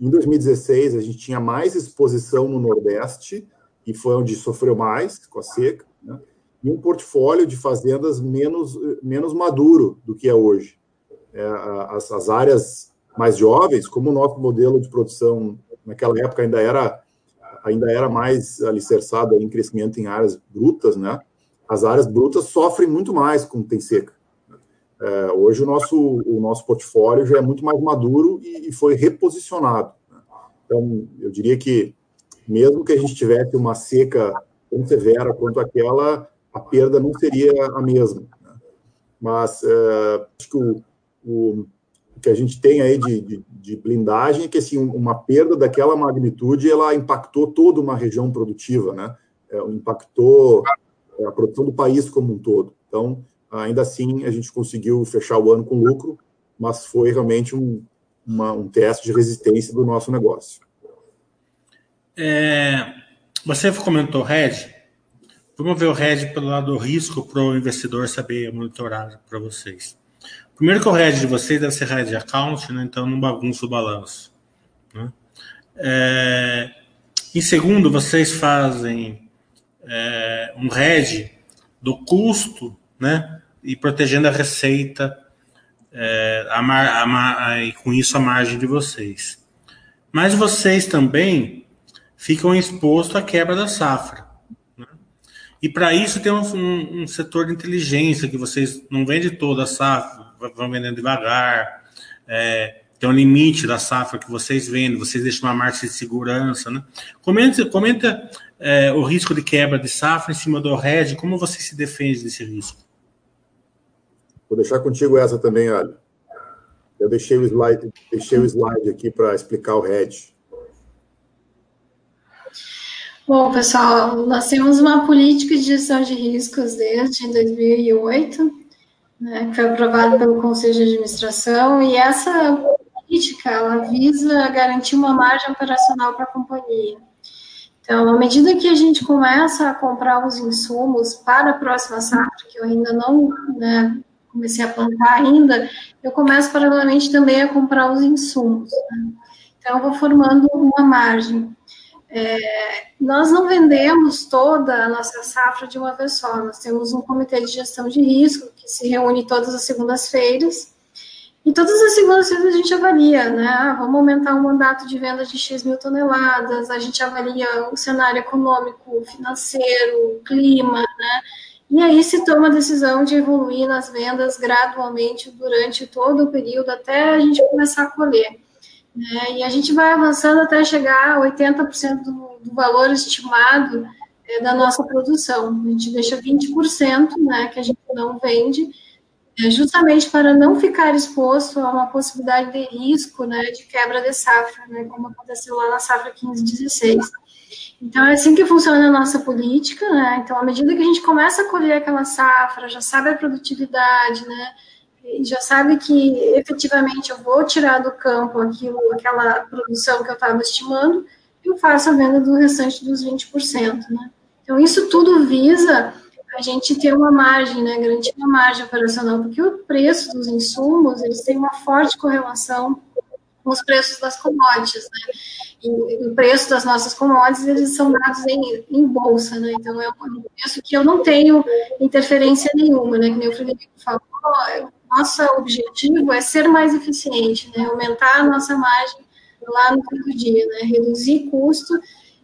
em 2016, a gente tinha mais exposição no Nordeste, e foi onde sofreu mais com a seca, né? e um portfólio de fazendas menos, menos maduro do que é hoje. É, as, as áreas mais jovens, como o nosso modelo de produção naquela época ainda era ainda era mais alicerçado em crescimento em áreas brutas, né? As áreas brutas sofrem muito mais com tem seca. É, hoje o nosso o nosso portfólio já é muito mais maduro e, e foi reposicionado. Né? Então eu diria que mesmo que a gente tivesse uma seca tão severa quanto aquela, a perda não seria a mesma. Né? Mas é, acho que o, o, que a gente tem aí de, de, de, blindagem é que assim, uma perda daquela magnitude ela impactou toda uma região produtiva, né? É, impactou a produção do país como um todo. Então, ainda assim, a gente conseguiu fechar o ano com lucro, mas foi realmente um, uma, um teste de resistência do nosso negócio. É, você comentou RED. Vamos ver o RED pelo lado do risco para o investidor saber monitorar para vocês. Primeiro que o RED de vocês deve ser RED account, né? então não bagunça o balanço. Né? É, em segundo, vocês fazem é, um RED do custo né? e protegendo a receita é, a mar, a mar, e com isso a margem de vocês. Mas vocês também ficam expostos à quebra da safra. E para isso tem um, um, um, setor de inteligência que vocês não vendem toda a safra, vão vendendo devagar. É, tem um limite da safra que vocês vendem, vocês deixam uma margem de segurança. Né? Comenta, comenta é, o risco de quebra de safra em cima do RED, como você se defende desse risco? Vou deixar contigo essa também, Ali. Eu deixei o slide, deixei o slide aqui para explicar o RED. Bom, pessoal, nós temos uma política de gestão de riscos desde 2008, né, que foi aprovada pelo Conselho de Administração, e essa política ela visa garantir uma margem operacional para a companhia. Então, à medida que a gente começa a comprar os insumos para a próxima safra, que eu ainda não né, comecei a plantar ainda, eu começo paralelamente também a comprar os insumos. Né? Então, eu vou formando uma margem. É, nós não vendemos toda a nossa safra de uma vez só, nós temos um comitê de gestão de risco que se reúne todas as segundas-feiras, e todas as segundas-feiras a gente avalia, né? Ah, vamos aumentar o mandato de venda de X mil toneladas, a gente avalia o cenário econômico, financeiro, clima, né? E aí se toma a decisão de evoluir nas vendas gradualmente durante todo o período até a gente começar a colher. Né? E a gente vai avançando até chegar a 80% do, do valor estimado é, da nossa produção. A gente deixa 20%, né, que a gente não vende, é, justamente para não ficar exposto a uma possibilidade de risco, né, de quebra de safra, né, como aconteceu lá na safra 15-16. Então, é assim que funciona a nossa política, né? Então, à medida que a gente começa a colher aquela safra, já sabe a produtividade, né? já sabe que efetivamente eu vou tirar do campo aquilo, aquela produção que eu estava estimando, eu faço a venda do restante dos 20%, né? Então, isso tudo visa a gente ter uma margem, né, garantir uma margem operacional, porque o preço dos insumos, eles têm uma forte correlação com os preços das commodities, né, e o preço das nossas commodities, eles são dados em, em bolsa, né, então é um preço que eu não tenho interferência nenhuma, né, que nem o Frederico falou, nosso objetivo é ser mais eficiente, né, aumentar a nossa margem lá no fim do dia, né, reduzir custo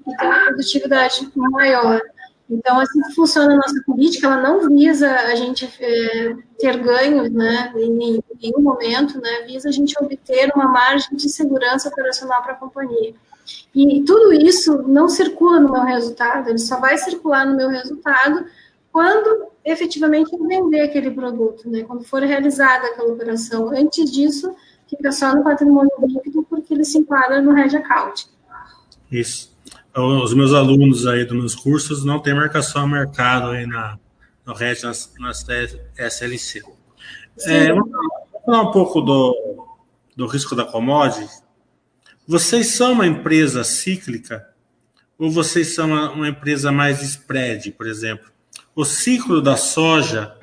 e ter uma produtividade maior. Então, assim que funciona a nossa política, ela não visa a gente é, ter ganhos, né, em nenhum momento, né, visa a gente obter uma margem de segurança operacional para a companhia. E tudo isso não circula no meu resultado, ele só vai circular no meu resultado quando efetivamente eu vender aquele produto, né, quando for realizada aquela operação. Antes disso, fica só no patrimônio líquido, porque ele se enquadra no Red Account. Isso os meus alunos aí dos meus cursos não tem marcação a mercado aí na, no RED, nas, nas SLC. É, vamos falar um pouco do, do risco da commodity. Vocês são uma empresa cíclica ou vocês são uma, uma empresa mais spread, por exemplo? O ciclo da soja,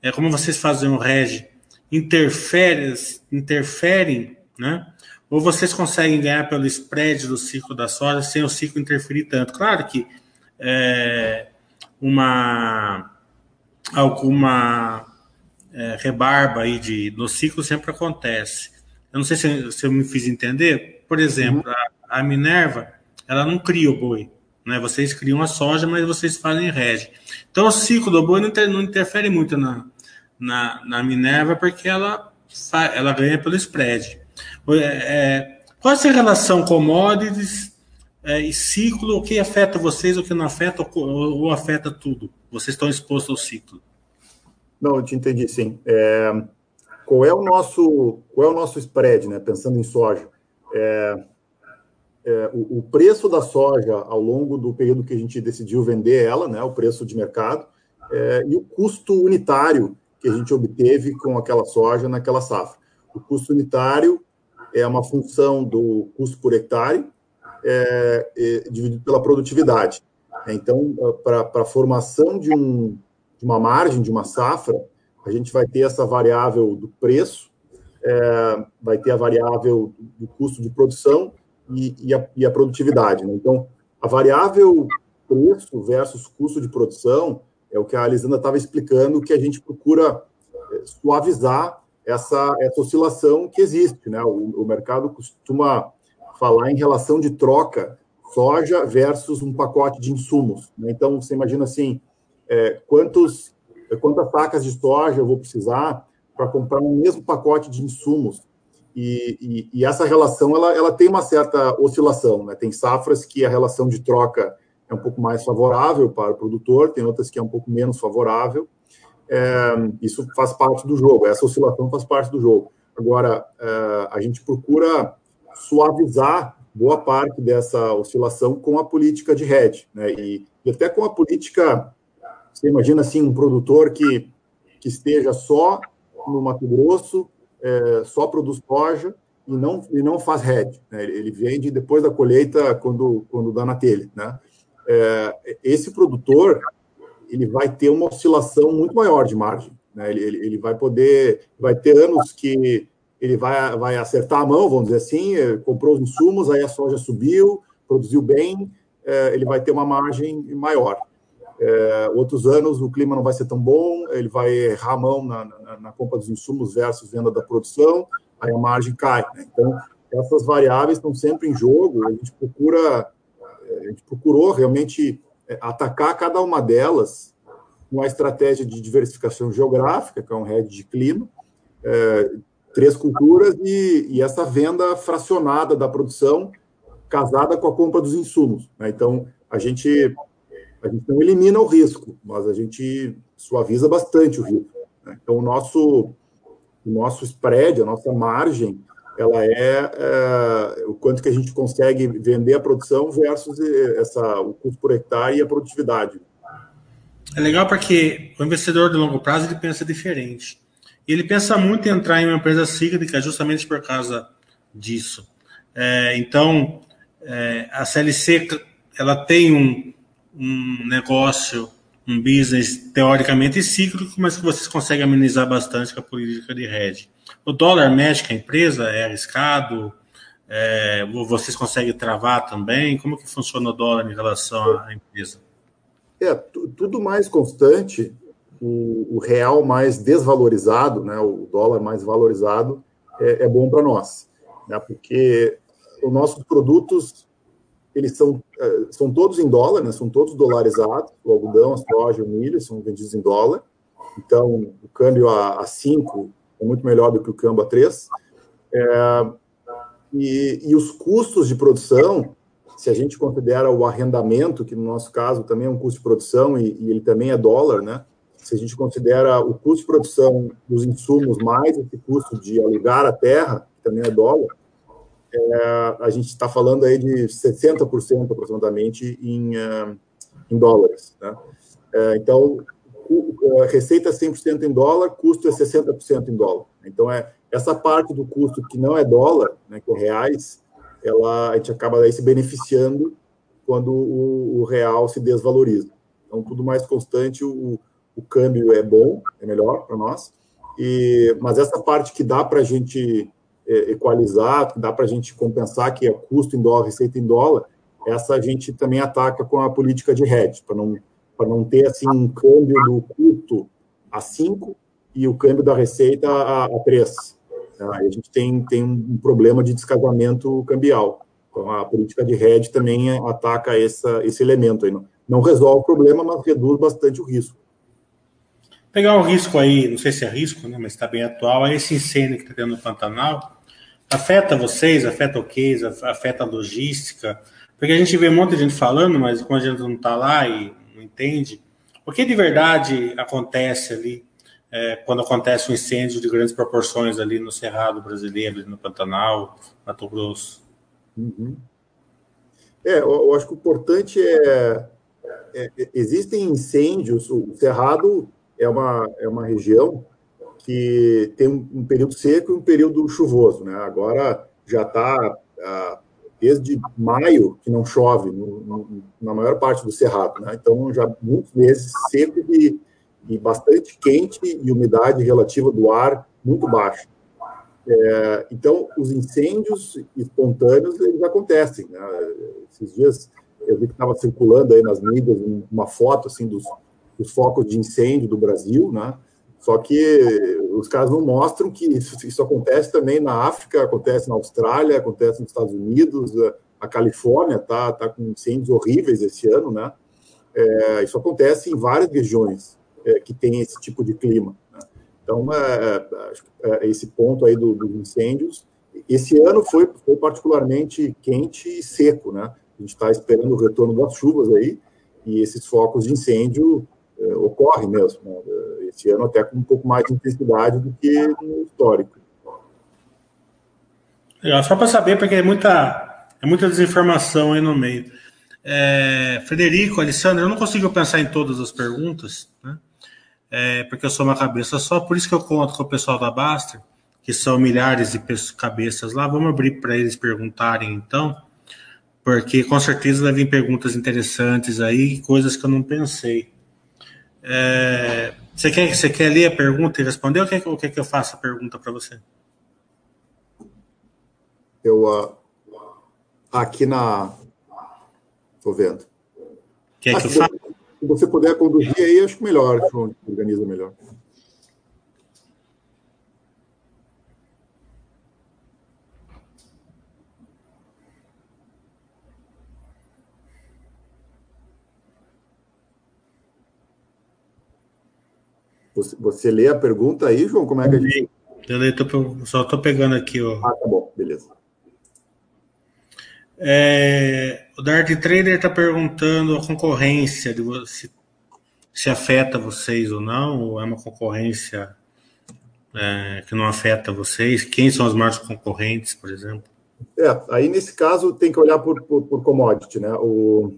é como vocês fazem o RED, interfere, interferem né, ou vocês conseguem ganhar pelo spread do ciclo da soja sem o ciclo interferir tanto? Claro que é, uma alguma é, rebarba aí de, no ciclo sempre acontece. Eu não sei se, se eu me fiz entender. Por exemplo, uhum. a, a, Minerva, ela não cria o boi. Né? Vocês criam a soja, mas vocês fazem rege. Então, o ciclo do boi não, ter, não interfere muito na, na, na Minerva, porque ela, ela ganha pelo spread. É, é, qual é essa relação commodities é, e ciclo? O que afeta vocês, o que não afeta, ou, ou afeta tudo? Vocês estão expostos ao ciclo? Não, eu te entendi, sim. É, qual é o nosso qual é o nosso spread, né? Pensando em soja, é, é, o, o, preço da soja ao longo do período que a gente decidiu vender ela, né? O preço de mercado é, e o custo unitário que a gente obteve com aquela soja naquela safra. O custo unitário é uma função do custo por hectare é, é, dividido pela produtividade. Então, para a formação de, um, de uma margem, de uma safra, a gente vai ter essa variável do preço, é, vai ter a variável do custo de produção e, e, a, e a, produtividade. Né? Então, a variável preço versus custo de produção é o que a Alisandra estava explicando, que a gente procura é, suavizar essa, essa oscilação que existe. Né? O, o mercado costuma falar em relação de troca soja versus um pacote de insumos. Né? Então, você imagina assim, é, quantos, quantas sacas de soja eu vou precisar para comprar um mesmo pacote de insumos. E, e, e, essa relação ela, ela tem uma certa oscilação. Né? Tem safras que a relação de troca é um pouco mais favorável para o produtor, tem outras que é um pouco menos favorável. É, isso faz parte do jogo, essa oscilação faz parte do jogo. Agora, é, a gente procura suavizar boa parte dessa oscilação com a política de hedge, né? E, e, até com a política, você imagina assim, um produtor que, que esteja só no Mato Grosso, é, só produz soja e não, e não faz hedge, né? Ele vende depois da colheita quando, quando dá na telha, né? É, esse produtor, ele vai ter uma oscilação muito maior de margem. Né? Ele, ele, ele, vai poder, vai ter anos que ele vai, vai acertar a mão, vamos dizer assim, eh, comprou os insumos, aí a soja subiu, produziu bem, é, ele vai ter uma margem maior. É, outros anos o clima não vai ser tão bom, ele vai errar a mão na, na, na compra dos insumos versus venda da produção, aí a margem cai. Né? Então, essas variáveis estão sempre em jogo, a gente procura, a gente procurou realmente atacar cada uma delas com a estratégia de diversificação geográfica, que é um RED de clima, é, três culturas e, e, essa venda fracionada da produção casada com a compra dos insumos. Né? Então, a gente, a gente não elimina o risco, mas a gente suaviza bastante o risco. Né? Então, o nosso, o nosso spread, a nossa margem, ela é, é, o quanto que a gente consegue vender a produção versus essa, o custo por hectare e a produtividade. É legal porque o investidor de longo prazo ele pensa diferente. ele pensa muito em entrar em uma empresa cíclica justamente por causa disso. É, então, é, a CLC ela tem um, um negócio, um business teoricamente cíclico, mas que vocês conseguem amenizar bastante com a política de hedge. O dólar mexe com a empresa, é arriscado, é, vocês conseguem travar também? Como que funciona o dólar em relação à empresa? É, tudo mais constante, o, o, real mais desvalorizado, né, o dólar mais valorizado, é, é bom para nós, né, porque os nossos produtos eles são, é, são todos em dólar, né, são todos dolarizados, o algodão, a soja, o milho são vendidos em dólar, então o câmbio a 5 é muito melhor do que o câmbio a 3, é, e, e os custos de produção, se a gente considera o arrendamento, que no nosso caso também é um custo de produção e, e ele também é dólar, né, se a gente considera o custo de produção dos insumos mais esse custo de alugar a terra, que também é dólar, é, a gente está falando aí de 60% aproximadamente em, uh, em dólares. Né? É, então, receita é 100% em dólar, custo é 60% em dólar. Então, é essa parte do custo que não é dólar, né, que é reais, ela, a gente acaba daí se beneficiando quando o, o real se desvaloriza. Então, tudo mais constante, o, o câmbio é bom, é melhor para nós. E, mas essa parte que dá para a gente é, equalizar, que dá para a gente compensar que é custo em dólar, receita em dólar, essa a gente também ataca com a política de hedge, para não, não ter assim um câmbio do custo a 5 e o câmbio da receita a, a 3. Tá? a gente tem, tem um problema de descasamento cambial. Então, a política de hedge também ataca essa, esse elemento. Aí. Não, não resolve o problema, mas reduz bastante o risco pegar um risco aí, não sei se é risco, né, mas está bem atual, é esse incêndio que está tendo no Pantanal. Afeta vocês, afeta o case, afeta a logística, porque a gente vê um monte de gente falando, mas quando a gente não está lá e não entende, o que de verdade acontece ali é, quando acontece um incêndio de grandes proporções ali no Cerrado brasileiro, no Pantanal, Mato Grosso? Uhum. É, eu, acho que o importante é, é, existem incêndios, o Cerrado é uma, é uma região que tem um, um período seco e um período chuvoso. Né? Agora já está desde maio que não chove no, no, na maior parte do cerrado. Né? Então, já muitos meses seco e, e bastante quente e umidade relativa do ar muito baixa. É, então, os incêndios espontâneos eles acontecem. Né? Esses dias eu vi que estava circulando aí nas mídias uma foto assim dos os focos de incêndio do Brasil, né? Só que os casos não mostram que isso, isso, acontece também na África, acontece na Austrália, acontece nos Estados Unidos, a Califórnia tá, tá com incêndios horríveis esse ano, né? É, isso acontece em várias regiões é, que tem esse tipo de clima. Né? Então, é, é, é esse ponto aí do, dos incêndios, esse ano foi, foi particularmente quente e seco, né? A gente está esperando o retorno das chuvas aí, e esses focos de incêndio ocorre mesmo. Né? Esse ano até com um pouco mais de intensidade do que no histórico. Legal, só para saber, porque é muita, é muita desinformação aí no meio. É, Frederico, Alessandro, eu não consigo pensar em todas as perguntas, né? É, porque eu sou uma cabeça só, por isso que eu conto com o pessoal da Baster, que são milhares de cabeças lá. Vamos abrir para eles perguntarem então, porque com certeza vir perguntas interessantes aí, coisas que eu não pensei. É, você, quer, você quer ler a pergunta e responder ou quer, ou quer que eu faça a pergunta para você? Eu, uh, aqui na. Estou vendo. Quer ah, que eu faça? Se você puder conduzir aí, acho melhor, organiza melhor. Você, você lê a pergunta aí, João? Como é que a gente. Eu leio, tô, só estou pegando aqui. Ó. Ah, tá bom, beleza. É, o Dart Trader está perguntando a concorrência de se, se afeta vocês ou não, ou é uma concorrência é, que não afeta vocês? Quem são os maiores concorrentes, por exemplo? É, aí nesse caso tem que olhar por, por, por commodity, né? O,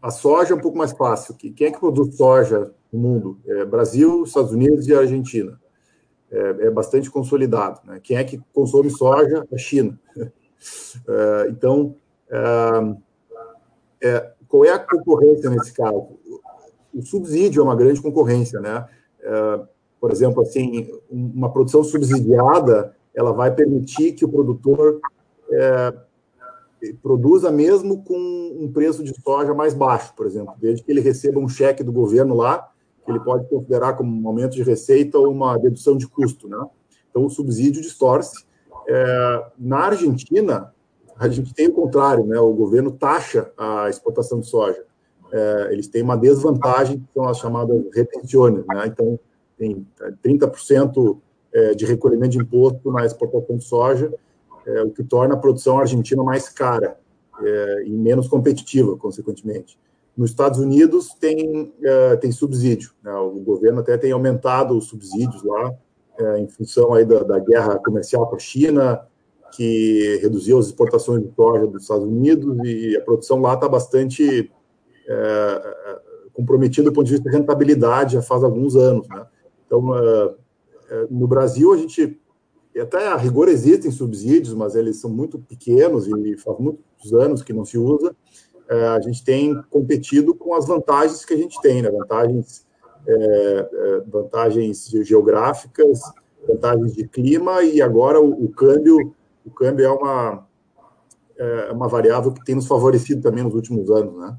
a soja é um pouco mais fácil. Quem é que produz soja no mundo? É Brasil, Estados Unidos e Argentina. É, é bastante consolidado. Né? Quem é que consome soja? A China. É, então, é, é, qual é a concorrência nesse caso? O subsídio é uma grande concorrência, né? É, por exemplo, assim, uma produção subsidiada, ela vai permitir que o produtor é, produza mesmo com um preço de soja mais baixo, por exemplo, desde que ele receba um cheque do governo lá, que ele pode considerar como um aumento de receita ou uma dedução de custo, né? Então, o subsídio distorce. É, na Argentina, a gente tem o contrário, né? O governo taxa a exportação de soja. É, eles têm uma desvantagem, que são as chamadas retenções, né? Então, tem 30% é, de recolhimento de imposto na exportação de soja, é, o que torna a produção argentina mais cara é, e menos competitiva, consequentemente. Nos Estados Unidos tem, é, tem subsídio, né? o governo até tem aumentado os subsídios lá, é, em função aí da, da guerra comercial com a China, que reduziu as exportações de soja dos Estados Unidos e a produção lá está bastante é, comprometida do ponto de vista de rentabilidade já faz alguns anos. Né? Então, no Brasil, a gente até a rigor existem subsídios, mas eles são muito pequenos e faz muitos anos que não se usa. É, a gente tem competido com as vantagens que a gente tem, né? vantagens, é, é, vantagens geográficas, vantagens de clima e agora o, o câmbio, o câmbio é uma é uma variável que tem nos favorecido também nos últimos anos, né?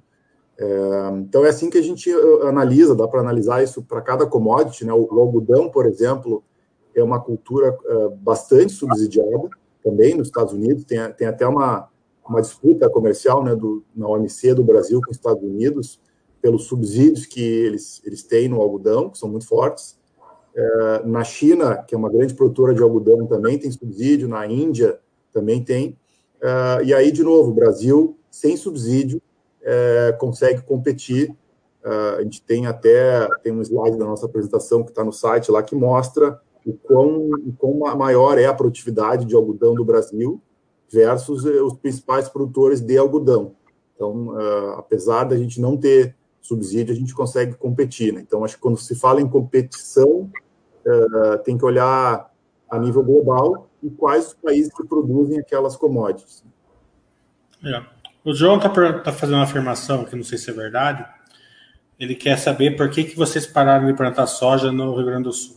É, então é assim que a gente uh, analisa, dá para analisar isso para cada commodity, né? O, o algodão, por exemplo, é uma cultura uh, bastante subsidiada também nos Estados Unidos. Tem, tem até uma, uma disputa comercial né, do, na OMC do Brasil com os Estados Unidos pelos subsídios que eles, eles têm no algodão, que são muito fortes. Uh, na China, que é uma grande produtora de algodão, também tem subsídio. Na Índia também tem. Uh, e aí, de novo, o Brasil, sem subsídio, consegue competir. a gente tem até tem um slide da nossa apresentação que está no site lá que mostra o quão, o quão maior é a produtividade de algodão do Brasil versus eh, os principais produtores de algodão. Então, uh, apesar da gente não ter subsídio, a gente consegue competir. Né? Então, acho que quando se fala em competição, uh, tem que olhar a nível global e quais os países que produzem aquelas commodities. É. O João está tá fazendo uma afirmação que não sei se é verdade. Ele quer saber por que, que vocês pararam de plantar soja no Rio Grande do Sul.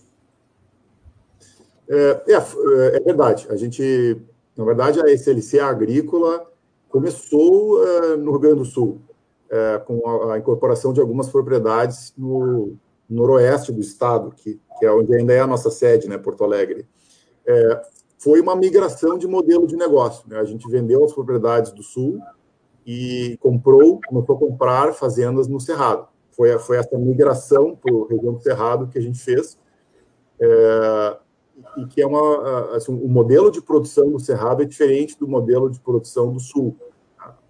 É, é, é, verdade. A gente, na verdade, a SLC agrícola começou é, no Rio Grande do Sul, é, com a, a, incorporação de algumas propriedades no noroeste do estado, que, que é onde ainda é a nossa sede, né, Porto Alegre. É, foi uma migração de modelo de negócio. Né? A gente vendeu as propriedades do sul e comprou, começou a comprar fazendas no Cerrado. Foi, foi essa migração para o região do Cerrado que a gente fez. É, e que é uma assim, o modelo de produção do cerrado é diferente do modelo de produção do sul.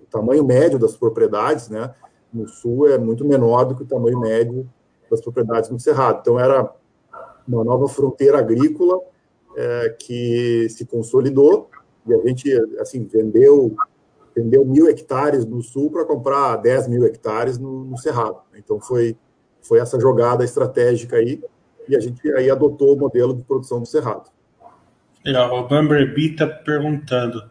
O tamanho médio das propriedades, né, no sul é muito menor do que o tamanho médio das propriedades no cerrado. Então era uma nova fronteira agrícola é, que se consolidou e a gente assim vendeu vendeu mil hectares no sul para comprar 10 mil hectares no, no cerrado. Então foi foi essa jogada estratégica aí e a gente aí adotou o modelo de produção do Cerrado. Legal. O Bumblebee está perguntando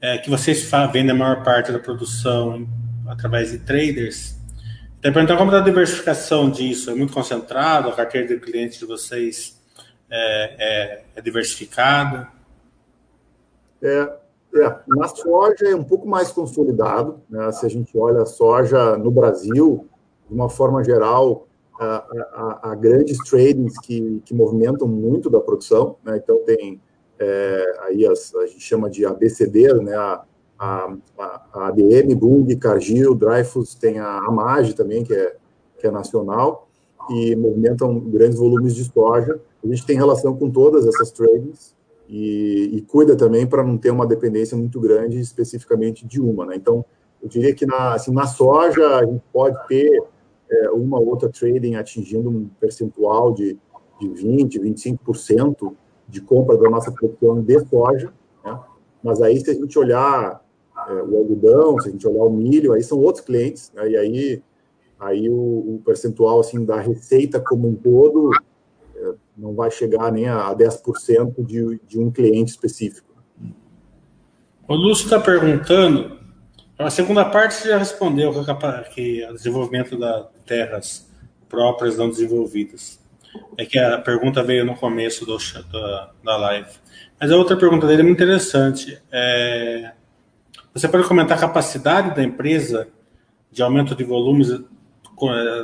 é, que vocês vendem a maior parte da produção através de traders. Está perguntando como está a diversificação disso? É muito concentrado? A carteira de clientes de vocês é, é, é diversificada? É, é, na soja é um pouco mais consolidado. Né? Se a gente olha a soja no Brasil, de uma forma geral, a, a, a grandes tradings que, que movimentam muito da produção, né? Então tem é, aí as, a gente chama de ABCD, né? A, a, a ADM, Bung, Cargill, Dreyfus, tem a Amage também, que é, que é nacional, e movimentam grandes volumes de soja. A gente tem relação com todas essas tradings e, e cuida também para não ter uma dependência muito grande especificamente de uma, né? Então, eu diria que na, assim, na soja a gente pode ter é, uma outra trading atingindo um percentual de, de 20%, 25% de compra da nossa produção de soja. Né? Mas aí, se a gente olhar é, o algodão, se a gente olhar o milho, aí são outros clientes, né? e aí, aí o, o, percentual assim, da receita como um todo é, não vai chegar nem a, a 10% de, de um cliente específico. O Lúcio está perguntando, a segunda parte você já respondeu, que é o desenvolvimento das terras próprias não desenvolvidas. É que a pergunta veio no começo do, da, da live. Mas a outra pergunta dele é muito interessante. É, você pode comentar a capacidade da empresa de aumento de volumes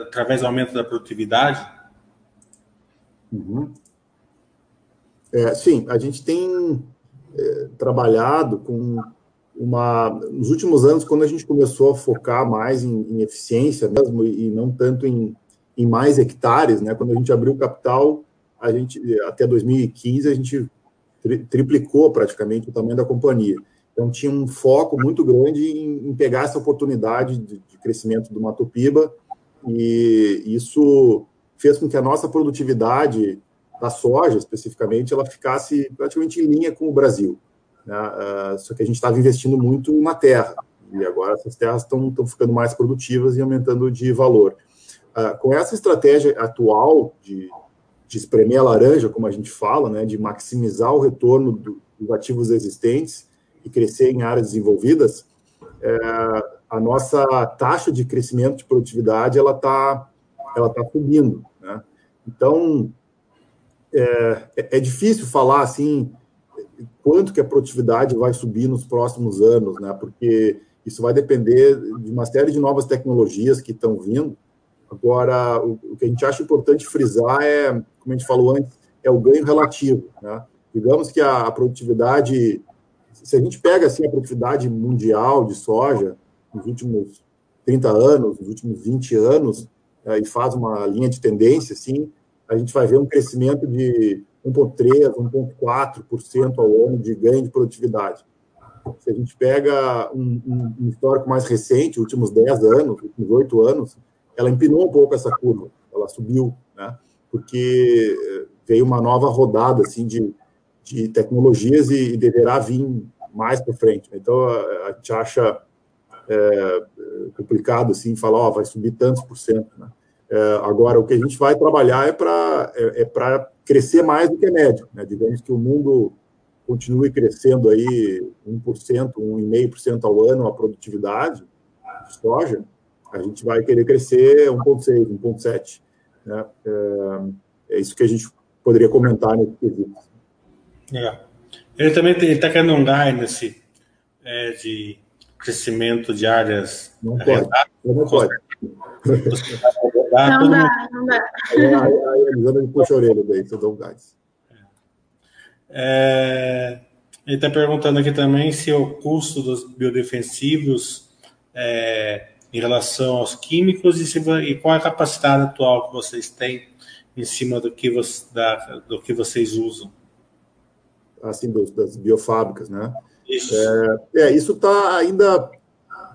através do aumento da produtividade? Uhum. É, sim, a gente tem é, trabalhado com uma. Nos últimos anos, quando a gente começou a focar mais em, em eficiência mesmo e não tanto em, em, mais hectares, né? Quando a gente abriu o capital, a gente até 2015 a gente tri, triplicou praticamente o tamanho da companhia. Então tinha um foco muito grande em, em pegar essa oportunidade de, de crescimento do Mato Piba e isso fez com que a nossa produtividade da soja, especificamente, ela ficasse praticamente em linha com o Brasil. Né? Uh, só que a gente estava investindo muito na terra, e agora essas terras estão ficando mais produtivas e aumentando de valor. Uh, com essa estratégia atual de, de espremer a laranja, como a gente fala, né, de maximizar o retorno do, dos ativos existentes e crescer em áreas desenvolvidas, é, a nossa taxa de crescimento de produtividade ela está ela tá subindo. Né? Então, é, é, difícil falar assim quanto que a produtividade vai subir nos próximos anos, né? Porque isso vai depender de uma série de novas tecnologias que estão vindo. Agora, o, o, que a gente acha importante frisar é, como a gente falou antes, é o ganho relativo, né? Digamos que a, a produtividade, se a gente pega assim a produtividade mundial de soja nos últimos 30 anos, nos últimos 20 anos, é, e faz uma linha de tendência, assim, a gente vai ver um crescimento de 1,3%, 1,4% ao ano de ganho de produtividade. Se a gente pega um, um, histórico mais recente, últimos 10 anos, últimos 8 anos, ela empinou um pouco essa curva, ela subiu, né? porque eh, veio uma nova rodada assim, de, de tecnologias e, e deverá vir mais para frente. Então, a, a gente acha é, complicado assim, falar, ó, vai subir tantos por cento. Né? É, agora, o que a gente vai trabalhar é para é, é crescer mais do que a média. Né? Digamos que o mundo continue crescendo aí 1%, 1,5% ao ano a produtividade de soja, a gente vai querer crescer 1,6%, 1,7%. Né? É, é, isso que a gente poderia comentar nesse quesito. É. Ele também está querendo um guidance é, de crescimento de áreas. Não pode. Não pode. Não dá, não dá. Aí a Elisandra me puxa a orelha daí, você dá um gás. É, ele está perguntando aqui também se o custo dos biodefensivos é, em relação aos químicos e, se, e, qual é a capacidade atual que vocês têm em cima do que, você, da, do que vocês usam. Assim, dos, das biofábricas, né? Isso. É, é isso está ainda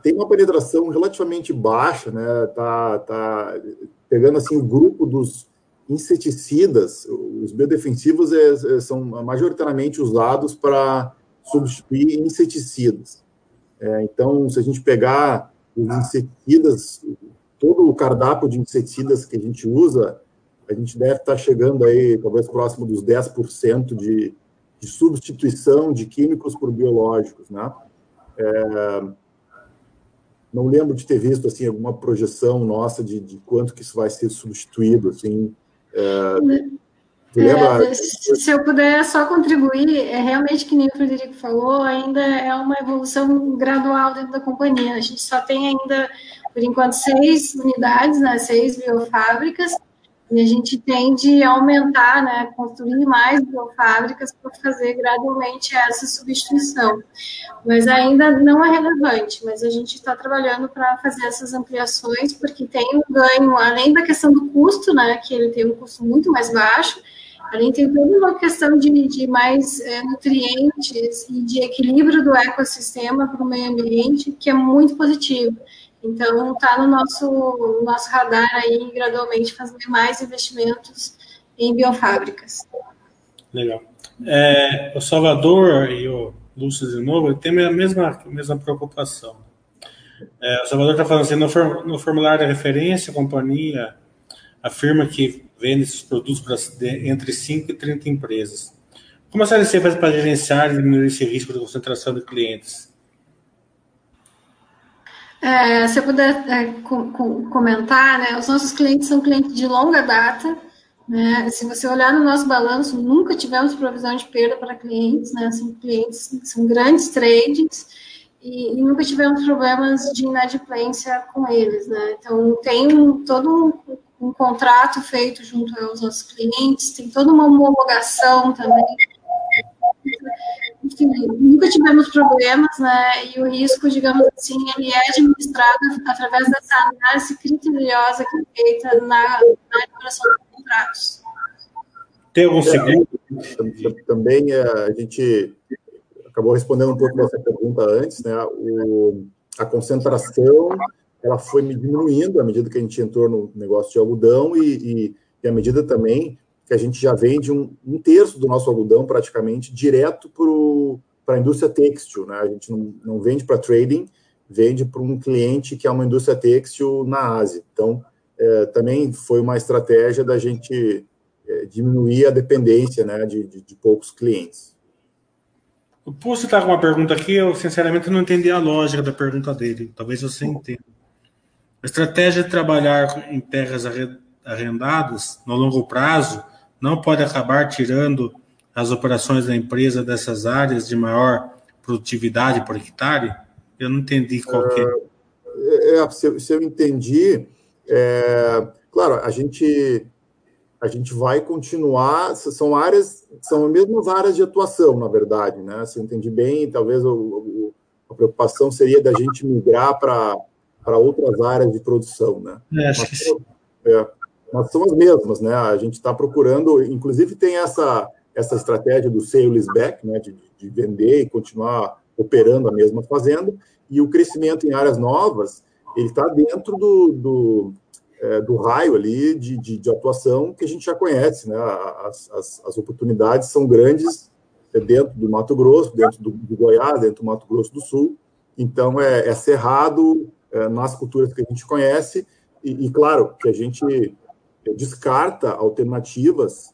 tem uma penetração relativamente baixa, né? Tá, tá pegando assim o grupo dos inseticidas, os biodefensivos é, é, são majoritariamente usados para substituir inseticidas. É, então, se a gente pegar os inseticidas, todo o cardápio de inseticidas que a gente usa, a gente deve estar chegando aí, talvez próximo dos 10% de, de substituição de químicos por biológicos, né? É, não lembro de ter visto assim alguma projeção nossa de, de quanto que isso vai ser substituído, assim. É, é, se eu puder só contribuir, é realmente que nem o Frederico falou, ainda é uma evolução gradual dentro da companhia. A gente só tem ainda, por enquanto, seis unidades, né, seis biofábricas, e a gente tende a aumentar, né, construir mais biofábricas para fazer gradualmente essa substituição. Mas ainda não é relevante, mas a gente está trabalhando para fazer essas ampliações, porque tem um ganho, além da questão do custo, né, que ele tem um custo muito mais baixo, além tem toda uma questão de, de mais é, nutrientes e de equilíbrio do ecossistema para o meio ambiente, que é muito positivo. Então, está no nosso, no nosso radar aí, gradualmente, fazer mais investimentos em biofábricas. Legal. É, o Salvador e o Lúcio de novo, tem a mesma, a mesma preocupação. É, o Salvador está falando assim, no, no, formulário de referência, a companhia afirma que vende esses produtos para entre 5 e 30 empresas. Como a CLC faz para gerenciar e diminuir esse risco de concentração de clientes? É, se eu puder é, com, com, comentar, né, os nossos clientes são clientes de longa data. Né, se você olhar no nosso balanço, nunca tivemos provisão de perda para clientes, né, são clientes, são grandes trades e, e nunca tivemos problemas de inadimplência com eles. Né, então, tem todo um, um contrato feito junto aos nossos clientes, tem toda uma homologação também enfim, nunca tivemos problemas, né? E o risco, digamos assim, ele é administrado através dessa análise criteriosa que é feita na, na elaboração dos contratos. Tem algum segredo? Também é, a gente acabou respondendo um pouco dessa pergunta antes, né? O, a concentração ela foi diminuindo à medida que a gente entrou no negócio de algodão e, e, e à medida também que a gente já vende um, um terço do nosso algodão praticamente direto para a indústria têxtil, né? A gente não, não vende para trading, vende para um cliente que é uma indústria têxtil na Ásia. Então, é, também foi uma estratégia da gente é, diminuir a dependência né, de, de, de poucos clientes. O Pulso está com uma pergunta aqui, eu sinceramente não entendi a lógica da pergunta dele. Talvez você entenda. A estratégia de trabalhar em terras arrendadas no longo prazo não pode acabar tirando as operações da empresa dessas áreas de maior produtividade por hectare? Eu não entendi qual que é. é, é se, se, eu entendi, é, claro, a gente a gente vai continuar, são áreas, são as mesmas áreas de atuação, na verdade, né? Se eu entendi bem, talvez o, o, a preocupação seria da gente migrar para outras áreas de produção, né? É, acho Mas, que sim. É, mas são as mesmas, né? A gente está procurando, inclusive tem essa, essa estratégia do sales back, né? De, de, vender e continuar operando a mesma fazenda, e o crescimento em áreas novas, ele está dentro do, do, é, do, raio ali de, de, de, atuação que a gente já conhece, né? As, as, as oportunidades são grandes dentro do Mato Grosso, dentro do, do, Goiás, dentro do Mato Grosso do Sul, então é, é cerrado é, nas culturas que a gente conhece, e, e claro que a gente descarta alternativas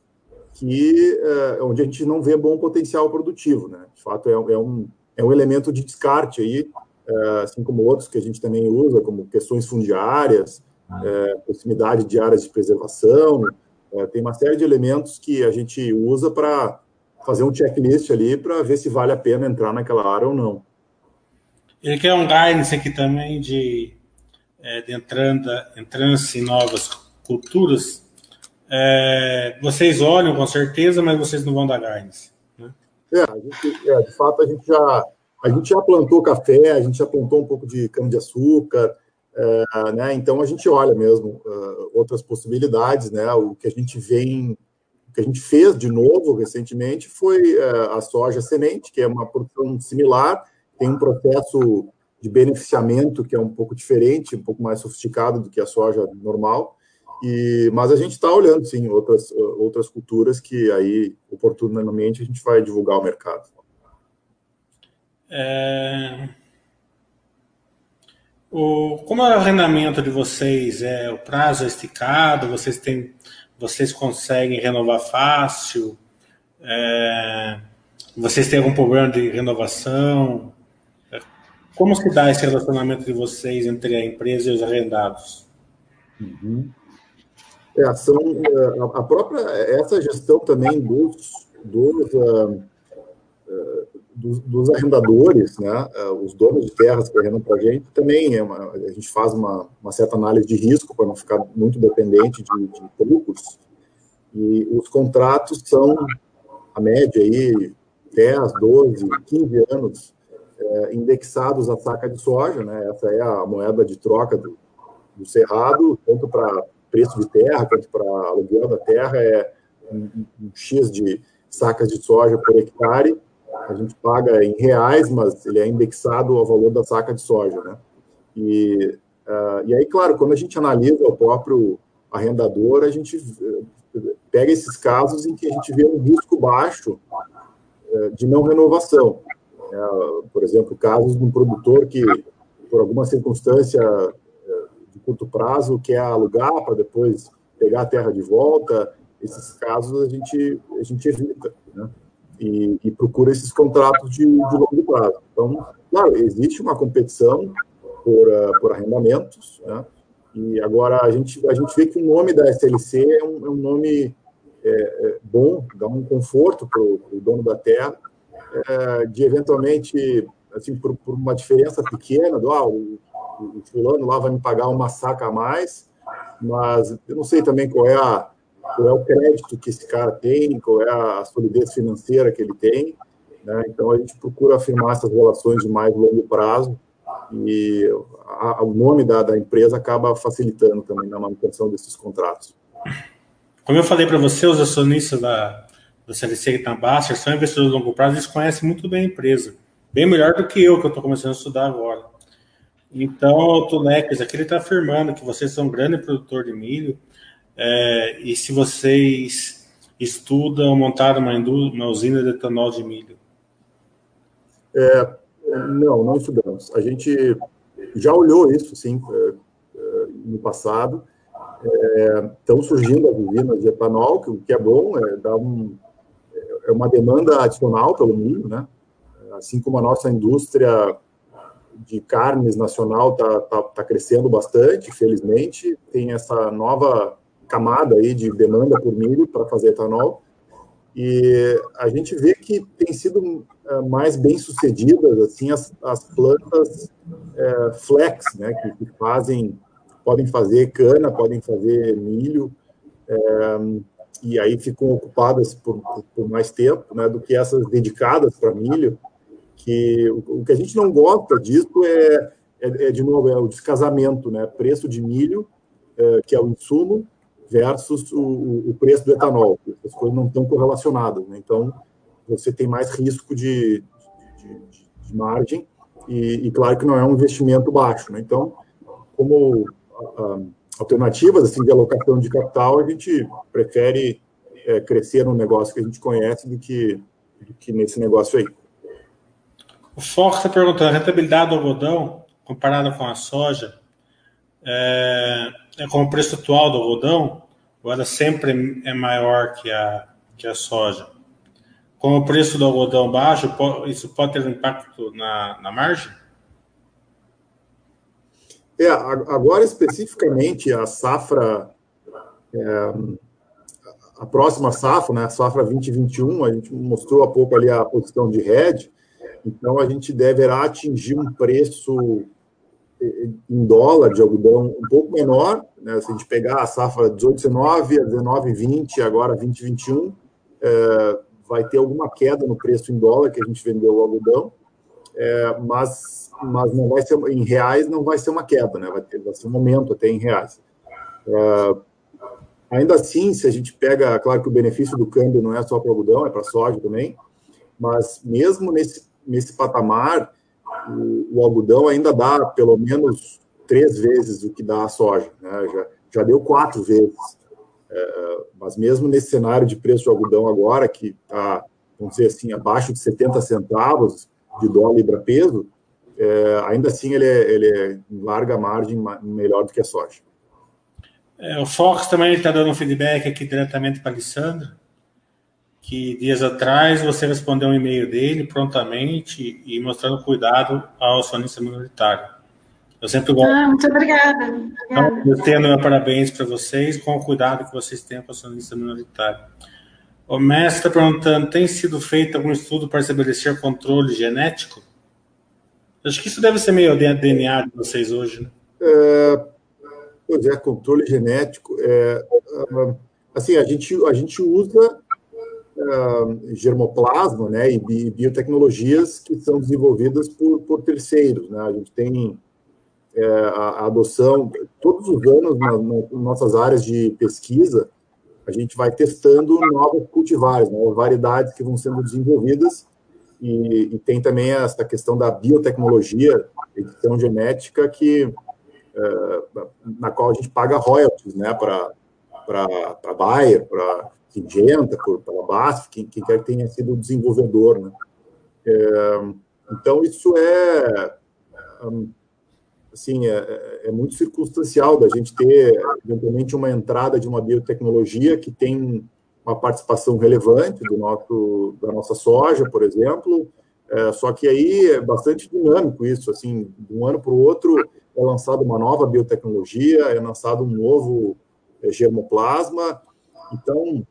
que é, onde a gente não vê bom potencial produtivo, né? De fato, é, é um, é um elemento de descarte aí, é, assim como outros que a gente também usa, como questões fundiárias, é, proximidade de áreas de preservação, é, tem uma série de elementos que a gente usa para fazer um checklist ali para ver se vale a pena entrar naquela área ou não. Ele quer um guidance aqui também de, é, de entrando, entrando em novas culturas, é, vocês olham com certeza, mas vocês não vão dar guidance. Né? É, gente, é, de fato, a gente já a gente já plantou café, a gente já plantou um pouco de cana de açúcar, é, né? Então a gente olha mesmo uh, outras possibilidades, né? O que a gente vem, o que a gente fez de novo recentemente foi uh, a soja semente, que é uma produção similar, tem um processo de beneficiamento que é um pouco diferente, um pouco mais sofisticado do que a soja normal. E, mas a gente está olhando, sim, outras, outras culturas que aí, oportunamente, a gente vai divulgar ao mercado. É... O, como é o arrendamento de vocês? É, o prazo é esticado? Vocês, têm, vocês conseguem renovar fácil? É, vocês têm algum problema de renovação? É, como se dá esse relacionamento de vocês entre a empresa e os arrendados? Uhum. É, são, é, a própria, essa gestão também dos, dos, uh, dos, dos, arrendadores, né, os donos de terras que arrendam para a gente, também é uma, a gente faz uma, uma certa análise de risco para não ficar muito dependente de, de. E os contratos são, a média aí, 10, 12, 15 anos, é, indexados à saca de soja, né, essa é a moeda de troca do, do cerrado, tanto para preço de terra, para aluguel da terra, é um, um, X de sacas de soja por hectare. A gente paga em reais, mas ele é indexado ao valor da saca de soja, né? E, uh, e aí, claro, quando a gente analisa o próprio arrendador, a gente eh, pega esses casos em que a gente vê um risco baixo uh, de não renovação. É, por exemplo, casos de um produtor que, por alguma circunstância curto prazo, quer alugar para depois pegar a terra de volta. Esses casos a gente, a gente evita, né? E, e procura esses contratos de, de, longo prazo. Então, claro, existe uma competição por, uh, por arrendamentos, né? E agora a gente, a gente vê que o nome da SLC é um, é um nome é, é bom, dá um conforto para o dono da terra, é, de eventualmente, assim, por, por, uma diferença pequena, do, ah, o, fulano lá vai me pagar uma saca a mais, mas eu não sei também qual é, a, qual é o crédito que esse cara tem, qual é a solidez financeira que ele tem, né? Então a gente procura afirmar essas relações de mais longo prazo e a, o nome da, da empresa acaba facilitando também na manutenção desses contratos. Como eu falei para você, os acionistas da, da CLC na Baster são investidores de longo prazo, eles conhecem muito bem a empresa, bem melhor do que eu, que eu estou começando a estudar agora. Então, Tunex aqui ele está afirmando que vocês são um grande produtor de milho, é, e se vocês estudam montar uma, uma usina de etanol de milho. É, não, não estudamos. A gente já olhou isso, sim, é, é, no passado. É, estão surgindo as usinas de etanol, que o que é bom, é, dá um, é uma demanda adicional pelo milho, né? Assim como a nossa indústria de carnes nacional está tá, tá crescendo bastante, felizmente, tem essa nova camada aí de demanda por milho para fazer etanol. E a gente vê que tem sido é, mais bem sucedidas assim as, as plantas é, flex, né, que, que, fazem, podem fazer cana, podem fazer milho, é, e aí ficam ocupadas por, por, mais tempo, né, do que essas dedicadas para milho. Que o, que a gente não gosta disso é, é, é, de novo é o descasamento, né, preço de milho, é, que é o insumo, versus o, o, preço do etanol. As coisas não estão correlacionadas. Né? Então, você tem mais risco de, de, de, de margem e, e, claro que não é um investimento baixo. Né? Então, como alternativas assim, de alocação de capital, a gente prefere é, crescer no negócio que a gente conhece do que, do que nesse negócio aí. O Fox está perguntando, a rentabilidade do algodão comparada com a soja é, é com o preço atual do algodão, ou ela sempre é maior que a, que a soja? Com o preço do algodão baixo, isso pode ter um impacto na, na margem? É, agora especificamente a safra, é, a próxima safra, né, a safra 2021, a gente mostrou há pouco ali a posição de hedge, então a gente deverá atingir um preço em dólar de algodão um pouco menor, né? se a gente pegar a safra 18, 19, a 19, 20, agora 20, 21, é, vai ter alguma queda no preço em dólar que a gente vendeu o algodão, é, mas, mas não vai ser, em reais não vai ser uma queda, né? vai, ter, vai ser um aumento até em reais. É, ainda assim, se a gente pega, claro que o benefício do câmbio não é só para algodão, é para soja também, mas mesmo nesse, nesse patamar, o, o, algodão ainda dá pelo menos três vezes o que dá a soja, né? já, já deu quatro vezes. É, mas mesmo nesse cenário de preço de algodão agora, que está, vamos dizer assim, abaixo de 70 centavos de dólar libra-peso, é, ainda assim ele é, ele é em larga margem melhor do que a soja. É, o Fox também está dando um feedback aqui diretamente para a Alessandra que dias atrás você respondeu um e-mail dele prontamente e mostrando cuidado ao acionista minoritário. Eu sempre gosto. Ah, muito obrigada. Então, eu tenho meu parabéns para vocês com o cuidado que vocês têm com o acionista minoritário. O mestre está perguntando: tem sido feito algum estudo para estabelecer controle genético? Acho que isso deve ser meio DNA de vocês hoje, né? É, pois é, controle genético. É, assim, a gente, a gente usa uh, germoplasma né, e biotecnologias que são desenvolvidas por, por terceiros. Né? A gente tem é, a, adoção, todos os anos, na, nas nossas áreas de pesquisa, a gente vai testando novos cultivares, novas variedades que vão sendo desenvolvidas, e, e tem também essa questão da biotecnologia, edição genética, que, é, na qual a gente paga royalties né, para a Bayer, para Singenta, por, pela BASF, quem, quem quer que tenha sido o desenvolvedor. Né? É, Então, isso é, assim, é, é, muito circunstancial da gente ter, eventualmente, uma entrada de uma biotecnologia que tem uma participação relevante do nosso, da nossa soja, por exemplo, é, só que aí é bastante dinâmico isso, assim, de um ano para o outro é lançada uma nova biotecnologia, é lançado um novo é, germoplasma, então,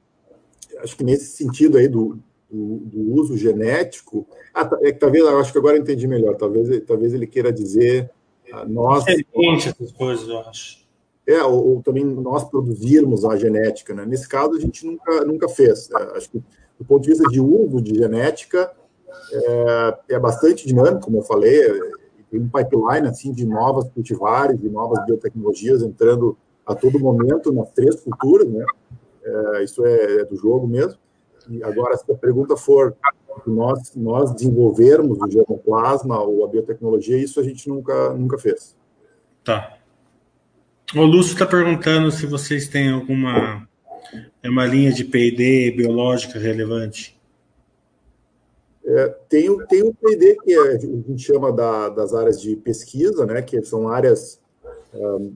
acho que nesse sentido aí do, do, do uso genético, ah, tá, é, talvez, acho que agora eu entendi melhor, talvez, talvez ele queira dizer ah, nós... essas coisas, eu acho. É, ou, ou, também nós produzirmos a genética, né? Nesse caso, a gente nunca, nunca fez. Né? Acho que, do ponto de vista de uso de genética, é, é bastante dinâmico, como eu falei, tem um pipeline assim, de novas cultivares, de novas biotecnologias entrando a todo momento nas três culturas, né? É, isso é, é, do jogo mesmo. E agora, se a pergunta for nós, nós desenvolvermos o germoplasma ou a biotecnologia, isso a gente nunca, nunca fez. Tá. O Lúcio está perguntando se vocês têm alguma uma linha de P&D biológica relevante. É, tem, o, tem o P&D que é, a gente chama da, das áreas de pesquisa, né, que são áreas, um,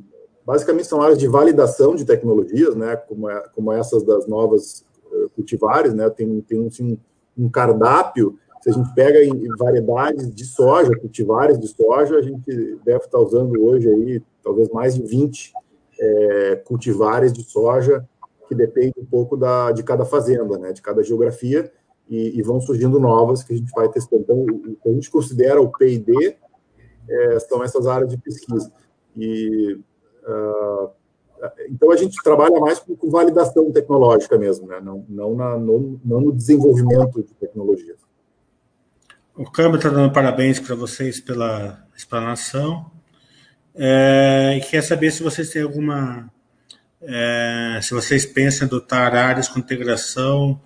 basicamente são áreas de validação de tecnologias, né, como, é, como essas das novas uh, cultivares, né, tem, tem assim, um cardápio, se a gente pega em variedades de soja, cultivares de soja, a gente deve estar usando hoje aí talvez mais de 20 é, cultivares de soja, que depende um pouco da, de cada fazenda, né, de cada geografia, e, e, vão surgindo novas que a gente vai testando. Então, o que a gente considera o P&D é, são essas áreas de pesquisa. E, então, a gente trabalha mais com, validação tecnológica mesmo, né? não, não, na, no, não no desenvolvimento de tecnologias. O Câmbio está dando parabéns para vocês pela explanação. É, e quer saber se vocês têm alguma. É, se vocês pensam em adotar áreas com integração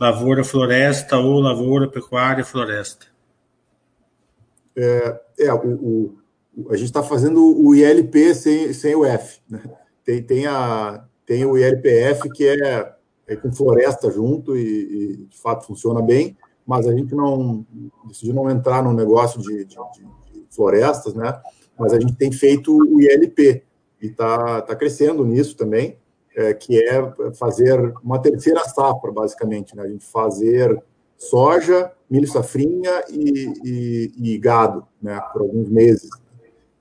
lavoura-floresta ou lavoura-pecuária-floresta? É, é o, o, a gente está fazendo o ILP sem, sem o F. Né? Tem, tem, a, tem o ILPF que é, é com floresta junto e, e, de fato funciona bem, mas a gente não decidiu não entrar no negócio de, de, de florestas, né? Mas a gente tem feito o ILP e está tá crescendo nisso também é, que é fazer uma terceira safra, basicamente, né? A gente fazer soja, milho safrinha e, e, e, gado, né? Por alguns meses.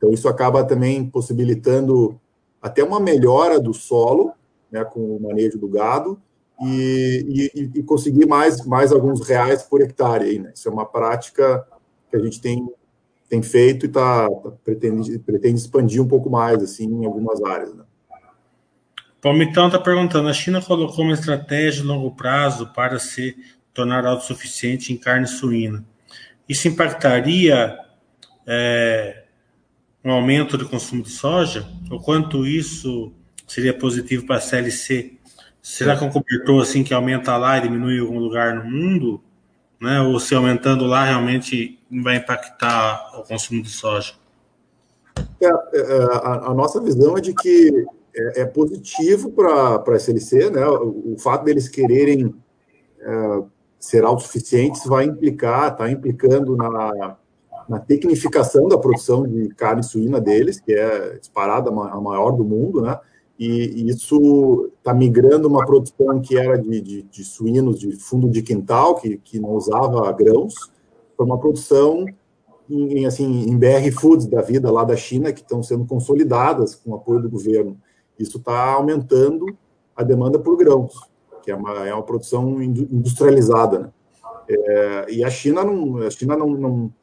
Então isso acaba também possibilitando até uma melhora do solo, né? Com o manejo do gado e, e conseguir mais mais alguns reais por hectare. Aí, né? Isso é uma prática que a gente tem tem feito e tá, tá pretende pretende expandir um pouco mais assim em algumas áreas. Né? Palmitão está perguntando: a China colocou uma estratégia de longo prazo para se tornar autossuficiente em carne suína. Isso impactaria é, um aumento do consumo de soja? O quanto isso seria positivo para a CLC? Será que é um cobertor assim que aumenta lá e diminui em algum lugar no mundo? Né? Ou se aumentando lá realmente vai impactar o consumo de soja? É, é, a, a, nossa visão é de que é, é positivo para a SLC, né? O, o, fato deles quererem é, ser autossuficientes vai implicar, está implicando na, na tecnificação da produção de carne suína deles, que é disparada a maior do mundo, né? E, e isso está migrando uma produção que era de, de, de, suínos de fundo de quintal, que, que não usava grãos, para uma produção em, assim, em BR Foods da vida lá da China, que estão sendo consolidadas com o apoio do governo. Isso está aumentando a demanda por grãos, que é uma, é uma produção industrializada. Né? É, e a China não, a China não, não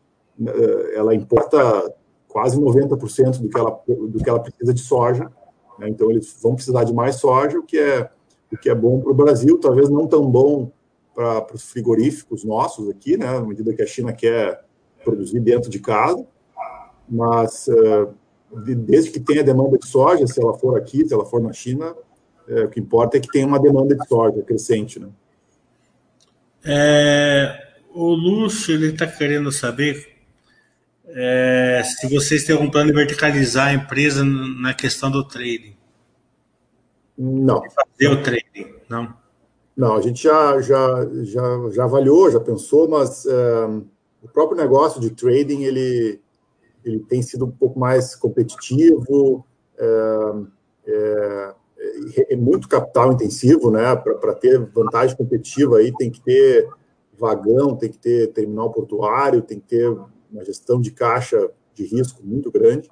ela importa quase 90% do que ela do que ela precisa de soja. Né? Então eles vão precisar de mais soja, o que é o que é bom para o Brasil, talvez não tão bom para os frigoríficos nossos aqui, né? À medida que a China quer produzir dentro de casa, mas uh, desde que tenha demanda de soja, se ela for aqui, se ela for na China, é, o que importa é que tenha uma demanda de soja crescente, né? É, o Lúcio ele está querendo saber é, se vocês têm algum plano de verticalizar a empresa na questão do trading. Não. Fazer o trading, não. Não, a gente já, já, já, já avaliou, já pensou, mas é, o próprio negócio de trading ele, ele tem sido um pouco mais competitivo, é, é, é muito capital intensivo, né? Para ter vantagem competitiva aí tem que ter vagão, tem que ter terminal portuário, tem que ter uma gestão de caixa de risco muito grande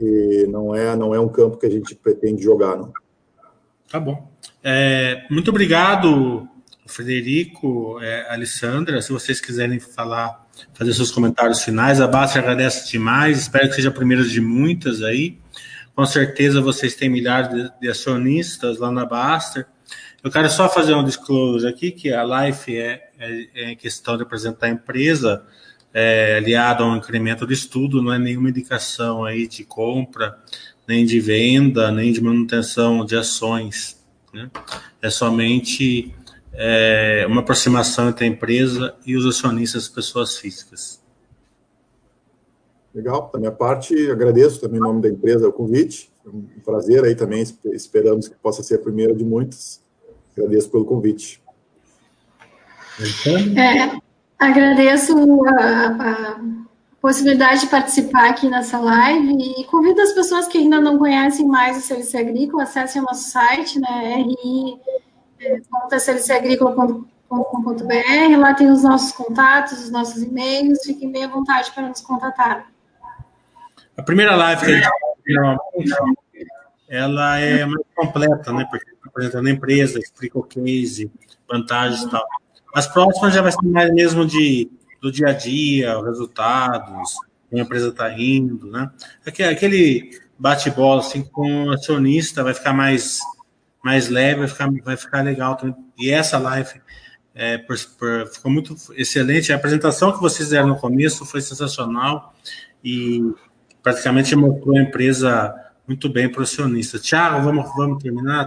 e não é não é um campo que a gente pretende jogar, não. Tá bom. É, muito obrigado, Frederico, é, Alessandra. Se vocês quiserem falar, fazer seus comentários finais, a Basta agradece demais. Espero que seja a primeira de muitas aí. Com certeza vocês têm milhares de, acionistas lá na Baster. Eu quero só fazer um disclosure aqui, que a Life é, é, é questão de apresentar a empresa é, aliado a um incremento de estudo, não é nenhuma indicação aí de compra, nem de venda, nem de manutenção de ações. Né? É somente é, uma aproximação entre a empresa e os acionistas, pessoas físicas. Legal, da minha parte, agradeço também em nome da empresa o convite. É um prazer aí também, esperamos que possa ser a primeira de muitas. Agradeço pelo convite. É, agradeço a, a, possibilidade de participar aqui nessa live e convido as pessoas que ainda não conhecem mais o Serviço Agrícola, acessem o nosso site, né, ri.serviçoagrícola.com.br, lá tem os nossos contatos, os nossos e-mails, fiquem bem à vontade para nos contatar. A primeira live que a gente ela é mais completa, né? Porque está apresentando a empresa, explica o case, vantagens e tal. As próximas já vai ser mais mesmo de, do dia a dia, resultados, como a empresa está indo, né? Aquele bate-bola assim, com o acionista vai ficar mais, mais leve, vai ficar, vai ficar legal também. E essa live é, por, por, ficou muito excelente. A apresentação que vocês fizeram no começo foi sensacional e praticamente mostrou a empresa muito bem para o acionista. Tiago, vamos, vamos terminar?